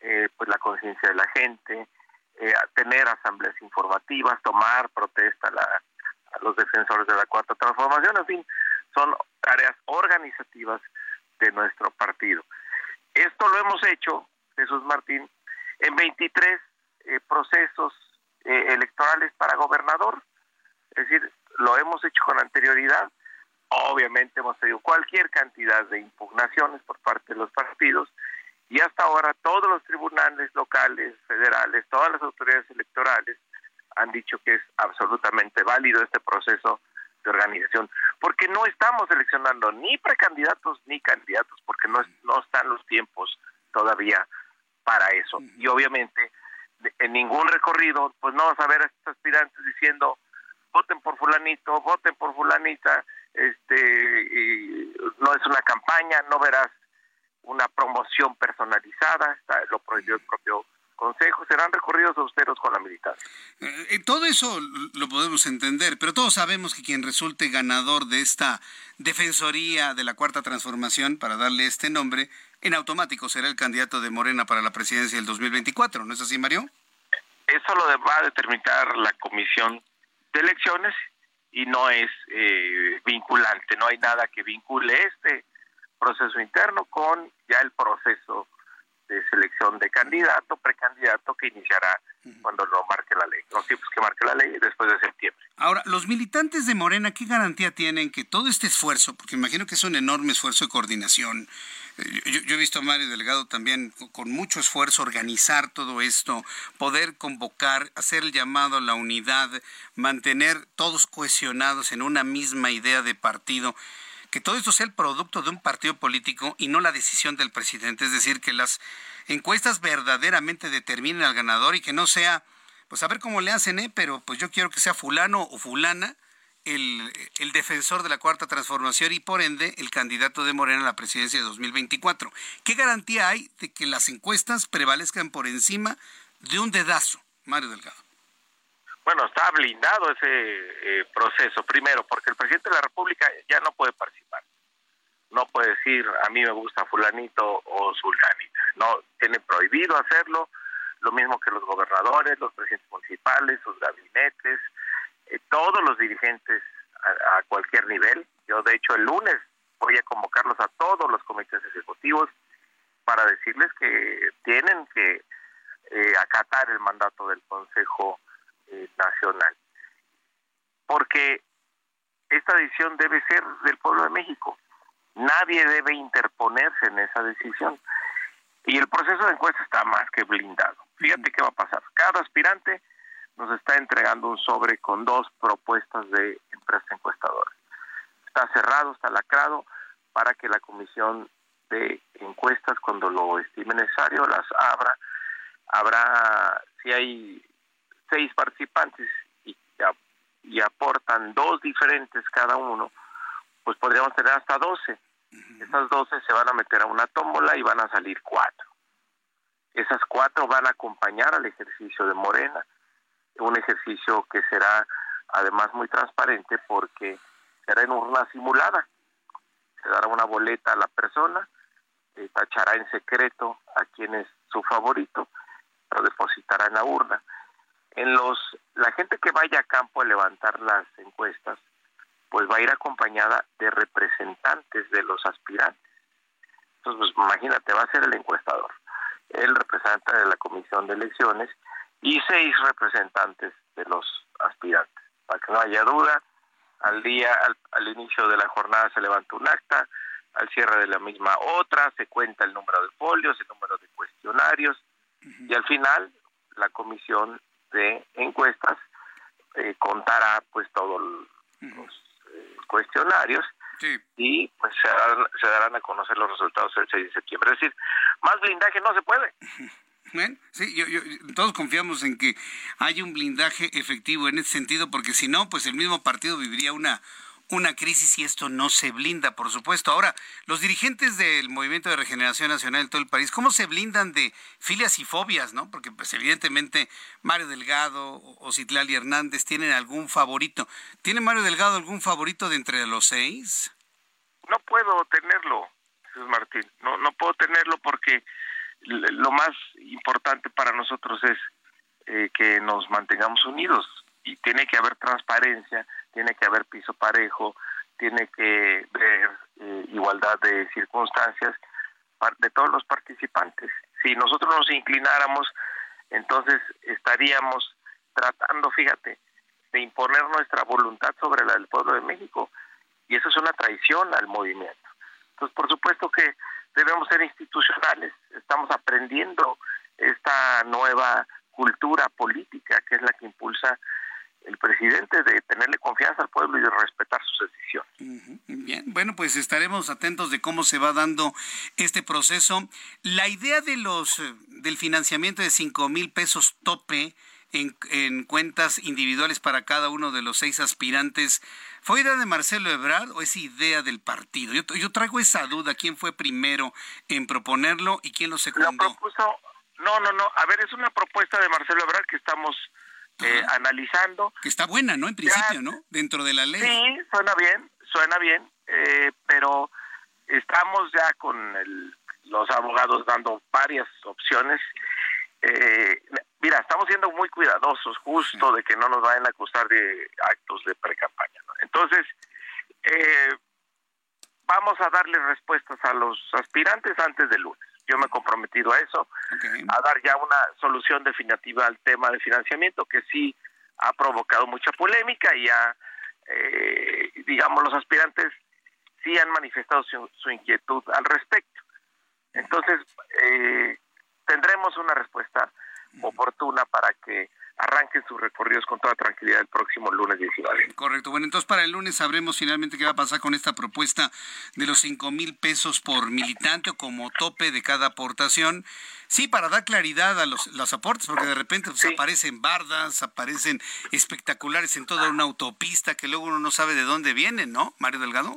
eh, pues la conciencia de la gente, eh, tener asambleas informativas, tomar protesta a, los defensores de la cuarta transformación, en fin, son tareas organizativas de nuestro partido. Esto lo hemos hecho, Jesús Martín, en 23 eh, procesos electorales para gobernador, es decir, lo hemos hecho con anterioridad. Obviamente hemos tenido cualquier cantidad de impugnaciones por parte de los partidos y hasta ahora todos los tribunales locales, federales, todas las autoridades electorales han dicho que es absolutamente válido este proceso de organización, porque no estamos seleccionando ni precandidatos ni candidatos, porque no, no están los tiempos todavía para eso. Y obviamente en ningún recorrido, pues no vas a ver a estos aspirantes diciendo, voten por fulanito, voten por fulanita, este, y no es una campaña, no verás una promoción personalizada, está, lo prohibió el propio Consejo, serán recorridos austeros con la militancia. Eh, eh, todo eso lo podemos entender, pero todos sabemos que quien resulte ganador de esta Defensoría de la Cuarta Transformación, para darle este nombre, en automático será el candidato de Morena para la presidencia del 2024, ¿no es así, Mario? Eso lo va a determinar la Comisión de elecciones y no es eh, vinculante, no hay nada que vincule este proceso interno con ya el proceso de selección de candidato, precandidato que iniciará cuando lo marque la ley, los tiempos que marque la ley después de septiembre. Ahora, los militantes de Morena, ¿qué garantía tienen que todo este esfuerzo, porque imagino que es un enorme esfuerzo de coordinación, eh, yo, he visto a Mario Delgado también con mucho esfuerzo organizar todo esto, poder convocar, hacer el llamado a la unidad, mantener todos cohesionados en una misma idea de partido que todo esto sea el producto de un partido político y no la decisión del presidente. Es decir, que las encuestas verdaderamente determinen al ganador y que no sea, pues a ver cómo le hacen, ¿eh? pero pues yo quiero que sea fulano o fulana el, defensor de la cuarta transformación y por ende el candidato de Morena a la presidencia de 2024. ¿Qué garantía hay de que las encuestas prevalezcan por encima de un dedazo, Mario Delgado? Bueno, está blindado ese eh, proceso, primero, porque el presidente de la República ya no puede participar. No puede decir, a mí me gusta fulanito o sultanita. No, tiene prohibido hacerlo, lo mismo que los gobernadores, los presidentes municipales, sus gabinetes, eh, todos los dirigentes a, cualquier nivel. Yo, de hecho, el lunes voy a convocarlos a todos los comités ejecutivos para decirles que tienen que eh, acatar el mandato del Consejo eh, nacional. Porque esta decisión debe ser del pueblo de México. Nadie debe interponerse en esa decisión. Y el proceso de encuesta está más que blindado. Fíjate qué va a pasar. Cada aspirante nos está entregando un sobre con dos propuestas de empresa encuestadora. Está cerrado, está lacrado para que la comisión de encuestas, cuando lo estime necesario, las abra. Habrá, si hay seis participantes y, y aportan dos diferentes cada uno, pues podríamos tener hasta doce. Esas doce se van a meter a una tómbola y van a salir cuatro. Esas cuatro van a acompañar al ejercicio de Morena, un ejercicio que será además muy transparente porque será en urna simulada. Se dará una boleta a la persona, eh, tachará en secreto a quien es su favorito, lo depositará en la urna en los la gente que vaya a campo a levantar las encuestas pues va a ir acompañada de representantes de los aspirantes entonces pues imagínate va a ser el encuestador el representante de la comisión de elecciones y seis representantes de los aspirantes para que no haya duda al día al, al inicio de la jornada se levanta un acta al cierre de la misma otra se cuenta el número de folios el número de cuestionarios y al final la comisión de encuestas eh, contará pues todos los cuestionarios y pues se darán, se darán a conocer los resultados el 6 de septiembre. Es decir, más blindaje no se puede. (laughs) sí, yo, todos confiamos en que haya un blindaje efectivo en ese sentido, porque si no, pues el mismo partido viviría una, una crisis y esto no se blinda, por supuesto. Ahora, los dirigentes del Movimiento de Regeneración Nacional de todo el país, ¿cómo se blindan de filias y fobias, no? Porque pues evidentemente Mario Delgado o Citlali Hernández tienen algún favorito. ¿Tiene Mario Delgado algún favorito de entre los seis? No puedo tenerlo, Jesús Martín. No, no puedo tenerlo porque lo más importante para nosotros es eh, que nos mantengamos unidos y tiene que haber transparencia, tiene que haber piso parejo, tiene que haber eh, igualdad de circunstancias de todos los participantes. Si nosotros nos inclináramos, entonces estaríamos tratando, fíjate, de imponer nuestra voluntad sobre la del pueblo de México y eso es una traición al movimiento. Entonces, por supuesto que debemos ser institucionales, estamos aprendiendo esta nueva cultura política que es la que impulsa el presidente de tenerle confianza al pueblo y de respetar sus decisiones. Bien, bueno, pues estaremos atentos de cómo se va dando este proceso. La idea de los del financiamiento de cinco mil pesos tope en, cuentas individuales para cada uno de los seis aspirantes, ¿fue idea de Marcelo Ebrard o es idea del partido? Yo, yo traigo esa duda, ¿quién fue primero en proponerlo y quién lo secundó? propuso, no, no, no, a ver, es una propuesta de Marcelo Ebrard que estamos eh, analizando. Que está buena, ¿no? En principio, ¿no? Dentro de la ley. Sí, suena bien, suena bien, eh, pero estamos ya con los abogados dando varias opciones. Eh, mira, estamos siendo muy cuidadosos justo de que no nos vayan a acusar de actos de pre-campaña. Entonces, eh, vamos a darle respuestas a los aspirantes antes del lunes. Yo me he comprometido a eso, a dar ya una solución definitiva al tema de financiamiento que sí ha provocado mucha polémica y ya, eh, digamos, los aspirantes sí han manifestado su, inquietud al respecto. Entonces, eh, tendremos una respuesta oportuna para que arranquen sus recorridos con toda tranquilidad el próximo lunes 19. Correcto. Bueno, entonces para el lunes sabremos finalmente qué va a pasar con esta propuesta de los cinco mil pesos por militante o como tope de cada aportación. Sí, para dar claridad a los, los aportes, porque de repente pues, aparecen bardas, aparecen espectaculares en toda una autopista que luego uno no sabe de dónde vienen, ¿no, Mario Delgado?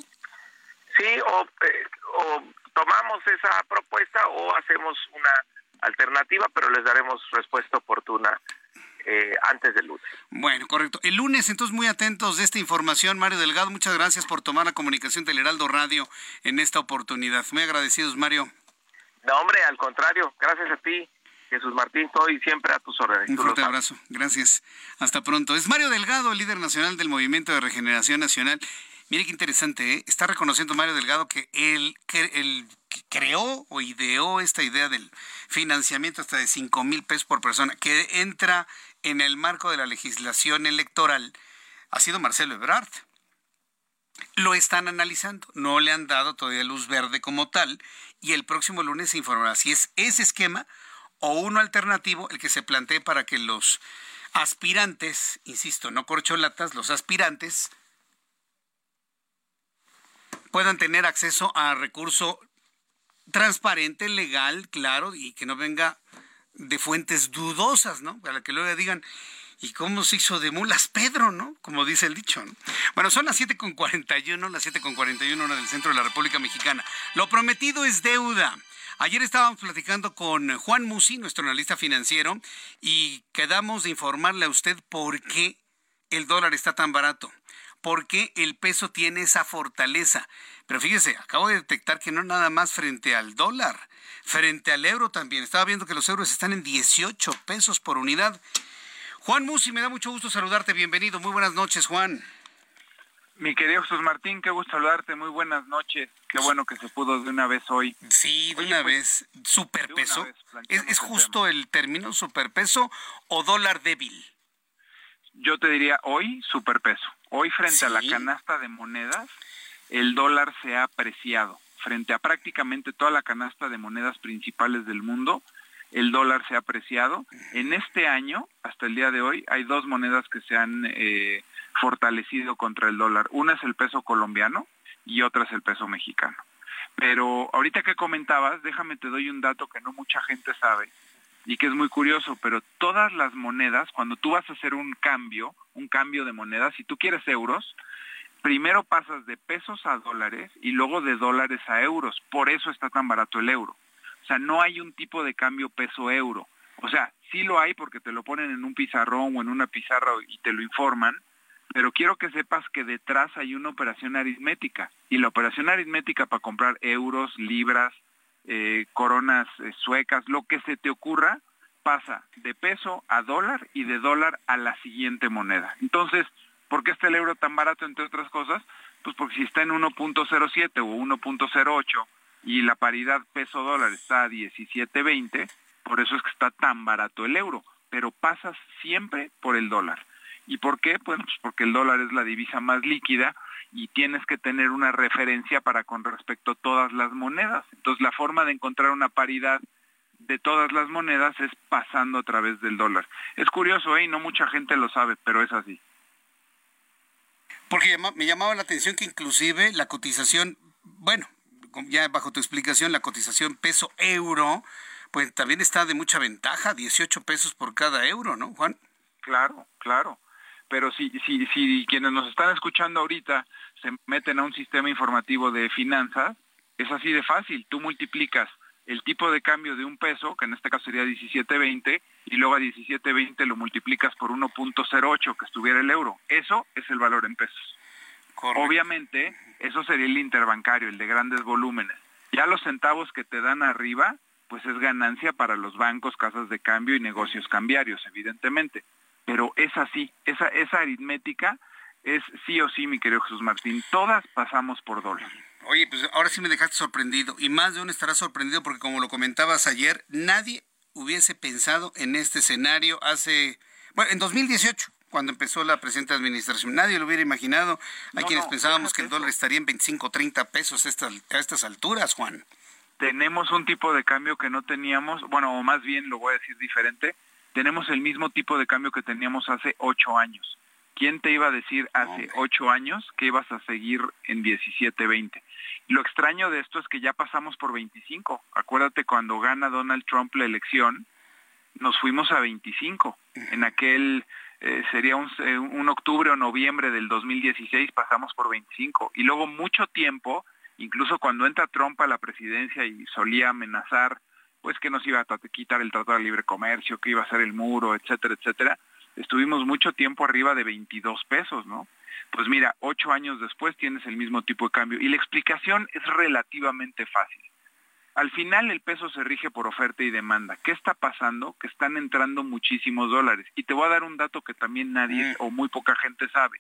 Sí, o, eh, o tomamos esa propuesta o hacemos una alternativa, pero les daremos respuesta oportuna eh, antes del lunes. Bueno, correcto. El lunes, entonces, muy atentos de esta información. Mario Delgado, muchas gracias por tomar la comunicación del Heraldo Radio en esta oportunidad. Muy agradecidos, Mario. No, hombre, al contrario, gracias a ti. Jesús Martín, estoy siempre a tus órdenes. Un fuerte abrazo. Gracias. Hasta pronto. Es Mario Delgado, líder nacional del Movimiento de Regeneración Nacional. Mire qué interesante, ¿eh? está reconociendo Mario Delgado que él, que él creó o ideó esta idea del financiamiento hasta de 5 mil pesos por persona, que entra en el marco de la legislación electoral, ha sido Marcelo Ebrard. Lo están analizando, no le han dado todavía luz verde como tal, y el próximo lunes se informará si es ese esquema o uno alternativo el que se plantee para que los aspirantes, insisto, no corcholatas, los aspirantes puedan tener acceso a recurso transparente, legal, claro, y que no venga de fuentes dudosas, ¿no? Para que luego digan, ¿y cómo se hizo de mulas Pedro, no? Como dice el dicho, ¿no? Bueno, son las 7.41, las 7.41 hora del centro de la República Mexicana. Lo prometido es deuda. Ayer estábamos platicando con Juan Musi, nuestro analista financiero, y quedamos de informarle a usted por qué el dólar está tan barato porque el peso tiene esa fortaleza. Pero fíjese, acabo de detectar que no nada más frente al dólar, frente al euro también. Estaba viendo que los euros están en 18 pesos por unidad. Juan Musi, me da mucho gusto saludarte. Bienvenido. Muy buenas noches, Juan. Mi querido Jesús Martín, qué gusto saludarte. Muy buenas noches. Qué bueno que se pudo de una vez hoy. Sí, de una pues, vez. Superpeso. ¿Es, ¿Es justo el término superpeso o dólar débil? Yo te diría hoy superpeso. Hoy frente a la canasta de monedas, el dólar se ha apreciado. Frente a prácticamente toda la canasta de monedas principales del mundo, el dólar se ha apreciado. En este año, hasta el día de hoy, hay dos monedas que se han eh, fortalecido contra el dólar. Una es el peso colombiano y otra es el peso mexicano. Pero ahorita que comentabas, déjame te doy un dato que no mucha gente sabe y que es muy curioso, pero todas las monedas, cuando tú vas a hacer un cambio, un cambio de monedas, si tú quieres euros, primero pasas de pesos a dólares y luego de dólares a euros. Por eso está tan barato el euro. O sea, no hay un tipo de cambio peso-euro. O sea, sí lo hay porque te lo ponen en un pizarrón o en una pizarra y te lo informan, pero quiero que sepas que detrás hay una operación aritmética. Y la operación aritmética para comprar euros, libras, eh, coronas eh, suecas, lo que se te ocurra, pasa de peso a dólar y de dólar a la siguiente moneda. Entonces, ¿por qué está el euro tan barato, entre otras cosas? Pues porque si está en 1.07 o 1.08 y la paridad peso-dólar está a 17.20, por eso es que está tan barato el euro, pero pasas siempre por el dólar. ¿Y por qué? Bueno, pues porque el dólar es la divisa más líquida y tienes que tener una referencia para con respecto a todas las monedas. Entonces la forma de encontrar una paridad de todas las monedas es pasando a través del dólar. Es curioso, ¿eh? no mucha gente lo sabe, pero es así. Porque me llamaba la atención que inclusive la cotización, bueno, ya bajo tu explicación, la cotización peso-euro, pues también está de mucha ventaja, 18 pesos por cada euro, ¿no, Juan? Claro, claro. Pero si, si, si quienes nos están escuchando ahorita se meten a un sistema informativo de finanzas, es así de fácil. Tú multiplicas el tipo de cambio de un peso, que en este caso sería 17.20, y luego a 17.20 lo multiplicas por 1.08 que estuviera el euro. Eso es el valor en pesos. Obviamente, eso sería el interbancario, el de grandes volúmenes. Ya los centavos que te dan arriba, pues es ganancia para los bancos, casas de cambio y negocios cambiarios, evidentemente. Pero es así, esa, esa aritmética es sí o sí, mi querido Jesús Martín. Todas pasamos por dólar. Oye, pues ahora sí me dejaste sorprendido. Y más de uno estará sorprendido porque como lo comentabas ayer, nadie hubiese pensado en este escenario hace, bueno, en 2018 cuando empezó la presente administración. Nadie lo hubiera imaginado. Hay quienes pensábamos que el dólar estaría en 25 o 30 pesos a estas, a estas alturas, Juan. Tenemos un tipo de cambio que no teníamos, bueno, o más bien lo voy a decir diferente, tenemos el mismo tipo de cambio que teníamos hace ocho años. ¿Quién te iba a decir hace ocho años que ibas a seguir en 17, 20? Lo extraño de esto es que ya pasamos por 25. Acuérdate cuando gana Donald Trump la elección, nos fuimos a 25. En aquel eh, sería un, eh, un, octubre o noviembre del 2016 pasamos por 25 y luego mucho tiempo, incluso cuando entra Trump a la presidencia y solía amenazar pues que nos iba a quitar el Tratado de Libre Comercio, que iba a ser el muro, etcétera, etcétera, estuvimos mucho tiempo arriba de 22 pesos, ¿no? Pues mira, ocho años después tienes el mismo tipo de cambio y la explicación es relativamente fácil. Al final el peso se rige por oferta y demanda. ¿Qué está pasando? Que están entrando muchísimos dólares. Y te voy a dar un dato que también nadie o muy poca gente sabe.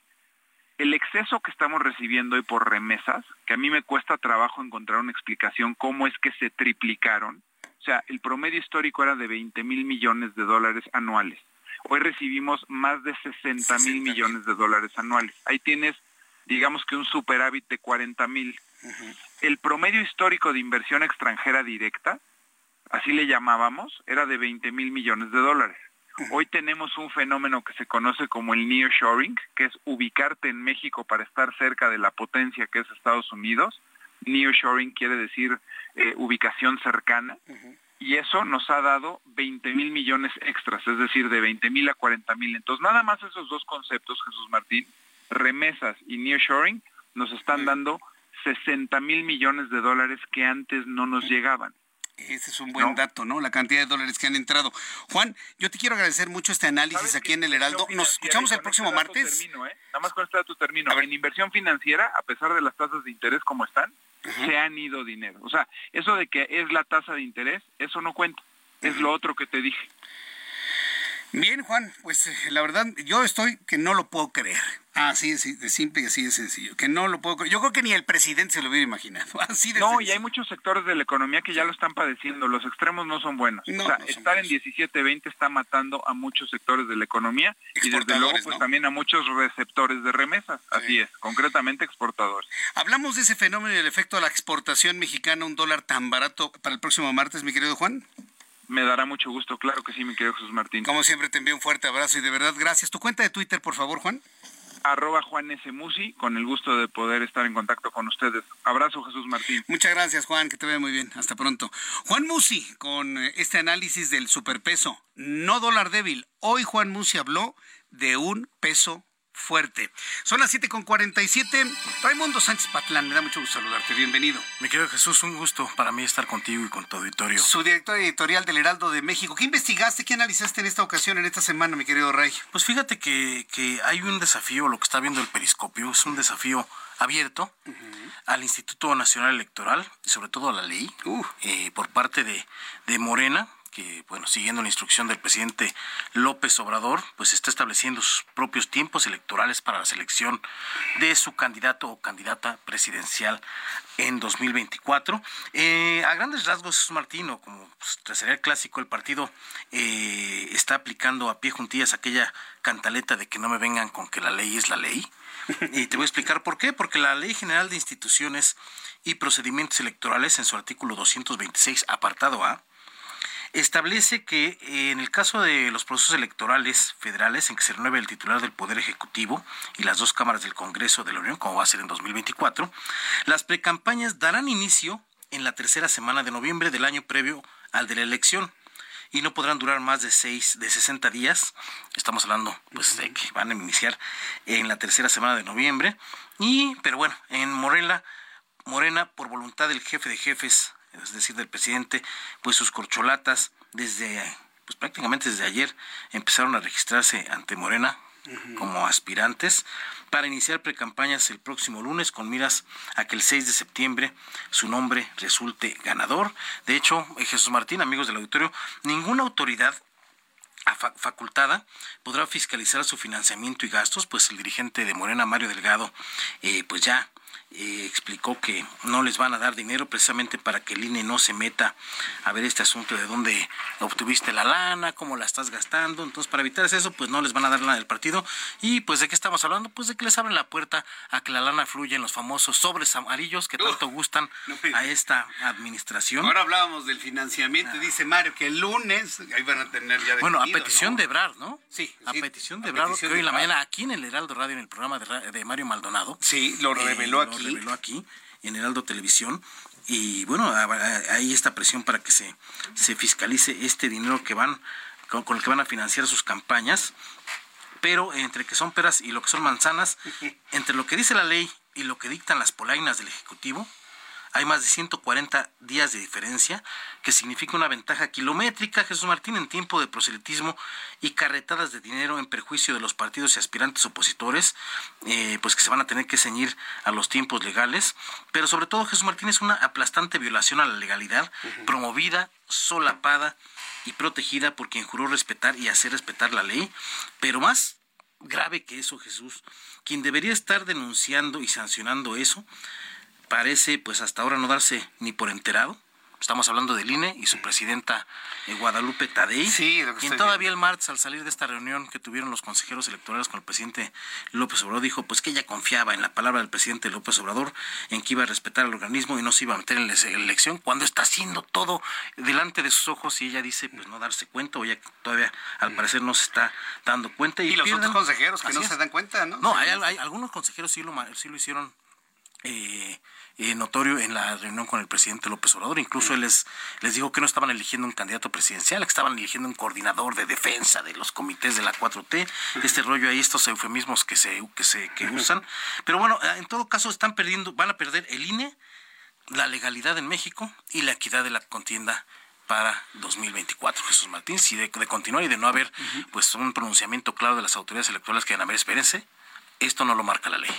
El exceso que estamos recibiendo hoy por remesas, que a mí me cuesta trabajo encontrar una explicación cómo es que se triplicaron. O sea, el promedio histórico era de 20 mil millones de dólares anuales. Hoy recibimos más de 60 mil millones de dólares anuales. Ahí tienes, digamos que un superávit de 40 mil. El promedio histórico de inversión extranjera directa, así le llamábamos, era de 20 mil millones de dólares. Hoy tenemos un fenómeno que se conoce como el nearshoring, que es ubicarte en México para estar cerca de la potencia que es Estados Unidos. Nearshoring quiere decir eh, ubicación cercana. Y eso nos ha dado 20 mil millones extras, es decir, de 20 mil a 40 mil. Entonces, nada más esos dos conceptos, Jesús Martín, remesas y nearshoring, nos están dando 60 mil millones de dólares que antes no nos llegaban. Ese es un buen dato, ¿no? La cantidad de dólares que han entrado. Juan, yo te quiero agecer mucho este análisis aquí en el Heraldo. Nos escuchamos el próximo este martes. Termino, ¿eh? Nada más con este dato termino. En inversión financiera, a pesar de las tasas de interés como están, se han ido dinero. O sea, eso de que es la tasa de interés, eso no cuenta. Es lo otro que te dije. Bien, Juan, pues eh, la verdad, yo estoy que no lo puedo creer. Así de, simple y así de sencillo. Que no lo puedo creer. Yo creo que ni el presidente se lo hubiera imaginado. (laughs) Así de no, y hay muchos sectores de la economía que ya lo están padeciendo. Los extremos no son buenos. o sea, estar en 17-20 está matando a muchos sectores de la economía y desde luego pues también a muchos receptores de remesas. Así es, concretamente exportadores. Hablamos de ese fenómeno y el efecto de la exportación mexicana, un dólar tan barato para el próximo martes, mi querido Juan. Me dará mucho gusto, claro que sí, mi querido Jesús Martín. Como siempre, te envío un fuerte abrazo y de verdad, gracias. ¿Tu cuenta de Twitter, por favor, Juan? arroba Juan S. Musi, con el gusto de poder estar en contacto con ustedes. Abrazo, Jesús Martín. Muchas gracias, Juan, que te vea muy bien. Hasta pronto. Juan Musi, con eh, este análisis del superpeso, no dólar débil. Hoy Juan Musi habló de un peso fuerte. Son las 7.47. Raimundo Sánchez Patlán, me da mucho gusto saludarte. Bienvenido. Mi querido Jesús, un gusto para mí estar contigo y con tu auditorio. Su director editorial del Heraldo de México. ¿Qué investigaste, qué analizaste en esta ocasión, en esta semana, mi querido Ray? Pues fíjate que, hay un desafío, lo que está viendo el periscopio, es un desafío abierto al Instituto Nacional Electoral y sobre todo a la ley eh, por parte de, de Morena, que, bueno, siguiendo la instrucción del presidente López Obrador, pues está estableciendo sus propios tiempos electorales para la selección de su candidato o candidata presidencial en 2024. Eh, a grandes rasgos, Martino, como pues, sería el clásico, el partido eh, está aplicando a pie juntillas aquella cantaleta de que no me vengan con que la ley es la ley. (laughs) Y te voy a explicar por qué. Porque la Ley General de Instituciones y Procedimientos Electorales, en su artículo 226, apartado A, establece que eh, en el caso de los procesos electorales federales en que se renueve el titular del Poder Ejecutivo y las dos cámaras del Congreso de la Unión, como va a ser en 2024, las precampañas darán inicio en la tercera semana de noviembre del año previo al de la elección y no podrán durar más de seis, de 60 días. Estamos hablando, pues, de que van a iniciar en la tercera semana de noviembre. Y, pero bueno, en Morena, Morena, por voluntad del jefe de jefes es decir, del presidente, pues sus corcholatas desde, pues prácticamente desde ayer empezaron a registrarse ante Morena como aspirantes para iniciar precampañas el próximo lunes con miras a que el 6 de septiembre su nombre resulte ganador. De hecho, eh, Jesús Martín, amigos del auditorio, ninguna autoridad facultada podrá fiscalizar su financiamiento y gastos, pues el dirigente de Morena, Mario Delgado, eh, pues ya eh, explicó que no les van a dar dinero precisamente para que el INE no se meta a ver este asunto de dónde obtuviste la lana, cómo la estás gastando. Entonces, para evitar eso, pues no les van a dar lana del partido. Y pues, ¿de qué estamos hablando? Pues de que les abren la puerta a que la lana fluya en los famosos sobres amarillos que tanto gustan (laughs) a esta administración. Ahora hablábamos del financiamiento, dice Mario que el lunes ahí van a tener ya Bueno, a petición de Ebrard, ¿no? Sí. A petición de Ebrard, que hoy en la mañana aquí en el Heraldo Radio, en el programa de, Mario Maldonado. Sí, lo reveló aquí reveló aquí en Heraldo Televisión y bueno, hay esta presión para que se, se fiscalice este dinero que van con, con, el que van a financiar sus campañas, pero entre que son peras y lo que son manzanas, (laughs) entre lo que dice la ley y lo que dictan las polainas del Ejecutivo, hay más de 140 días de diferencia, que significa una ventaja kilométrica, Jesús Martín, en tiempo de proselitismo y carretadas de dinero en perjuicio de los partidos y aspirantes opositores, eh, pues que se van a tener que ceñir a los tiempos legales. Pero sobre todo, Jesús Martín, es una aplastante violación a la legalidad, promovida, solapada y protegida por quien juró respetar y hacer respetar la ley, pero más grave que eso, Jesús, quien debería estar denunciando y sancionando eso parece pues hasta ahora no darse ni por enterado. Estamos hablando del INE y su presidenta eh, Guadalupe Tadei, sí, quien todavía el martes al salir de esta reunión que tuvieron los consejeros electorales con el presidente López Obrador dijo pues que ella confiaba en la palabra del presidente López Obrador en que iba a respetar al organismo y no se iba a meter en la elección cuando está haciendo todo delante de sus ojos y ella dice pues no darse cuenta o ella todavía al parecer no se está dando cuenta y, los otros consejeros que no se dan cuenta, ¿no? No, hay, hay, algunos consejeros sí lo, sí lo hicieron eh, eh, notorio en la reunión con el presidente López Obrador. Incluso él les, les dijo que no estaban eligiendo un candidato presidencial, que estaban eligiendo un coordinador de defensa de los comités de la 4T. Este rollo ahí, estos eufemismos que se, que se que usan. Pero bueno, eh, en todo caso están perdiendo, van a perder el INE, la legalidad en México y la equidad de la contienda para 2024, Jesús Martín, si de, continuar y de no haber pues un pronunciamiento claro de las autoridades electorales que van a ver, espérense, esto no lo marca la ley.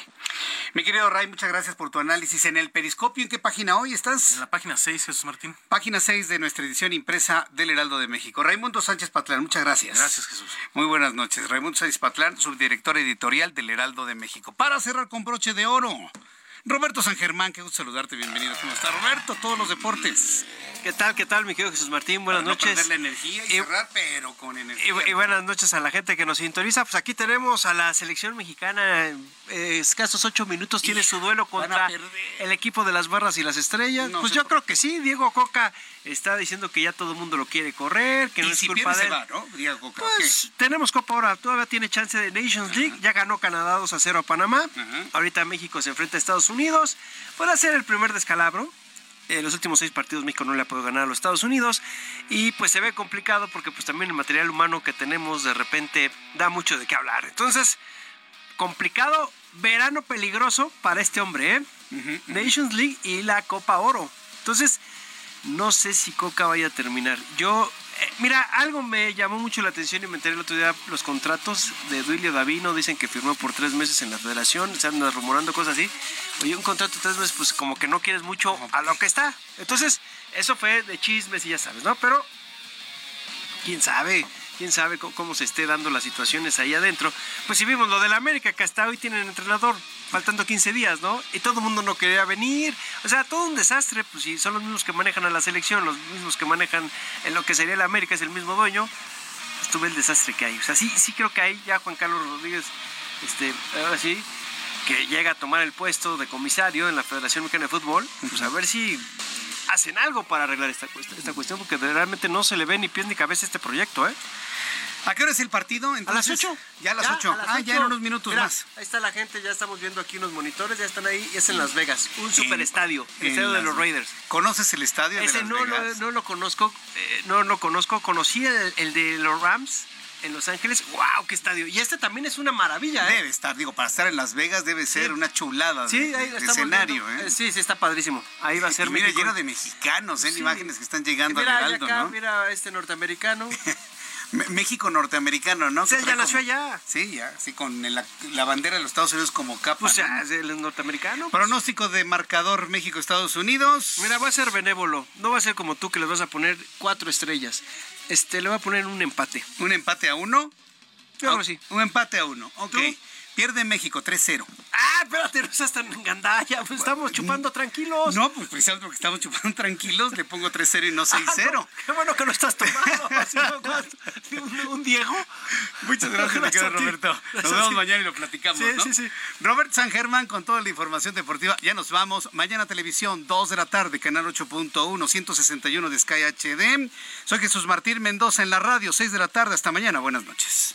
Mi querido Ray, muchas gracias por tu análisis. En el Periscopio, ¿en qué página hoy estás? En la página 6, Jesús Martín. Página 6 de nuestra edición impresa del Heraldo de México. Raimundo Sánchez Patlán, muchas gracias. Gracias, Jesús. Muy buenas noches. Raimundo Sánchez Patlán, subdirector editorial del Heraldo de México. Para cerrar con broche de oro, Roberto San Germán, qué gusto saludarte, bienvenido. ¿Cómo está Roberto? Todos los deportes. ¿Qué tal, qué tal, mi querido Jesús Martín? Buenas noches. la energía y, cerrar, pero con energía. Y, buenas noches a la gente que nos sintoniza. Pues aquí tenemos a la selección mexicana. Eh, escasos ocho minutos tiene su duelo contra el equipo de las barras y las estrellas. pues yo creo que sí. Diego Coca está diciendo que ya todo el mundo lo quiere correr, que no es culpa de él. ¿no? Diego Coca. Pues tenemos Copa ahora. Todavía tiene chance de Nations League. Ya ganó Canadá 2 a 0 a Panamá. Ahorita México se enfrenta a Estados Unidos. Puede ser el primer descalabro en los últimos seis partidos México no le ha podido ganar a los Estados Unidos y pues se ve complicado porque pues también el material humano que tenemos de repente da mucho de qué hablar. Entonces, complicado, verano peligroso para este hombre, ¿eh? Nations League y la Copa Oro. Entonces, no sé si Coca vaya a terminar. Yo mira, algo me llamó mucho la atención y me enteré el otro día los contratos de Duilio Davino. Dicen que firmó por tres meses en la federación. Se andan rumorando cosas así. Oye, un contrato de tres meses, pues como que no quieres mucho a lo que está. Entonces, eso fue de chismes y ya sabes, ¿no? Pero, quién sabe quién sabe cómo, se esté dando las situaciones ahí adentro. Pues si vimos lo del América, que hasta hoy tienen entrenador, faltando 15 días, ¿no? Y todo el mundo no quería venir. O sea, todo un desastre, pues si son los mismos que manejan a la selección, los mismos que manejan en lo que sería el América, es el mismo dueño, estuve el desastre que hay. O sea, sí, sí creo que hay ya Juan Carlos Rodríguez, este, ahora sí, que llega a tomar el puesto de comisario en la Federación Mexicana de Fútbol, pues a ver si hacen algo para arreglar esta, esta cuestión, porque realmente no se le ve ni pies ni cabeza este proyecto, ¿eh? ¿A qué hora es el partido? a las 8. Ya a las 8. Ah, ya en unos minutos más. Ahí está la gente, ya estamos viendo aquí unos monitores, ya están ahí. Es en Las Vegas, un super estadio, el estadio de los Raiders. ¿Conoces el estadio Ese de Las no, Vegas? Lo, no lo conozco, eh, no lo conozco. Conocí el, de los Rams en Los Ángeles. ¡Wow! ¡Qué estadio! Y este también es una maravilla, ¿eh? Debe estar, digo, para estar en Las Vegas debe ser una chulada de, escenario, ¿eh? Sí, sí, está padrísimo. Ahí va a ser. Y mira, lleno de mexicanos, ¿eh? Imágenes que están llegando al Heraldo, acá, ¿no? Mira este norteamericano. (laughs) México norteamericano, ¿no? Sí, ya nació allá. Sí, ya, sí, con la, bandera de los Estados Unidos como capa. Pues ya, es el norteamericano. Pues. Pronóstico de marcador México-Estados Unidos. Mira, va a ser benévolo. No va a ser como tú que les vas a poner cuatro estrellas. Este, le va a poner un empate. ¿Un empate a uno? Yo creo sí. Un empate a uno, ok. Pierde México 3-0. Ah, espérate, no estás tan gandalla. Pues estamos chupando tranquilos. No, pues precisamente porque estamos chupando tranquilos, le pongo 3-0 y no (laughs) 6-0. qué bueno que no estás tomando. (laughs) un, un, Diego. Muchas (laughs) gracias, querido Roberto. Nos vemos mañana y lo platicamos. Sí, sí, sí. Robert San Germán con toda la información deportiva. Ya nos vamos. Mañana televisión, 2 de la tarde, canal 8.1, 161 de Sky HD. Soy Jesús Martín Mendoza en la radio, 6 de la tarde. Hasta mañana. Buenas noches.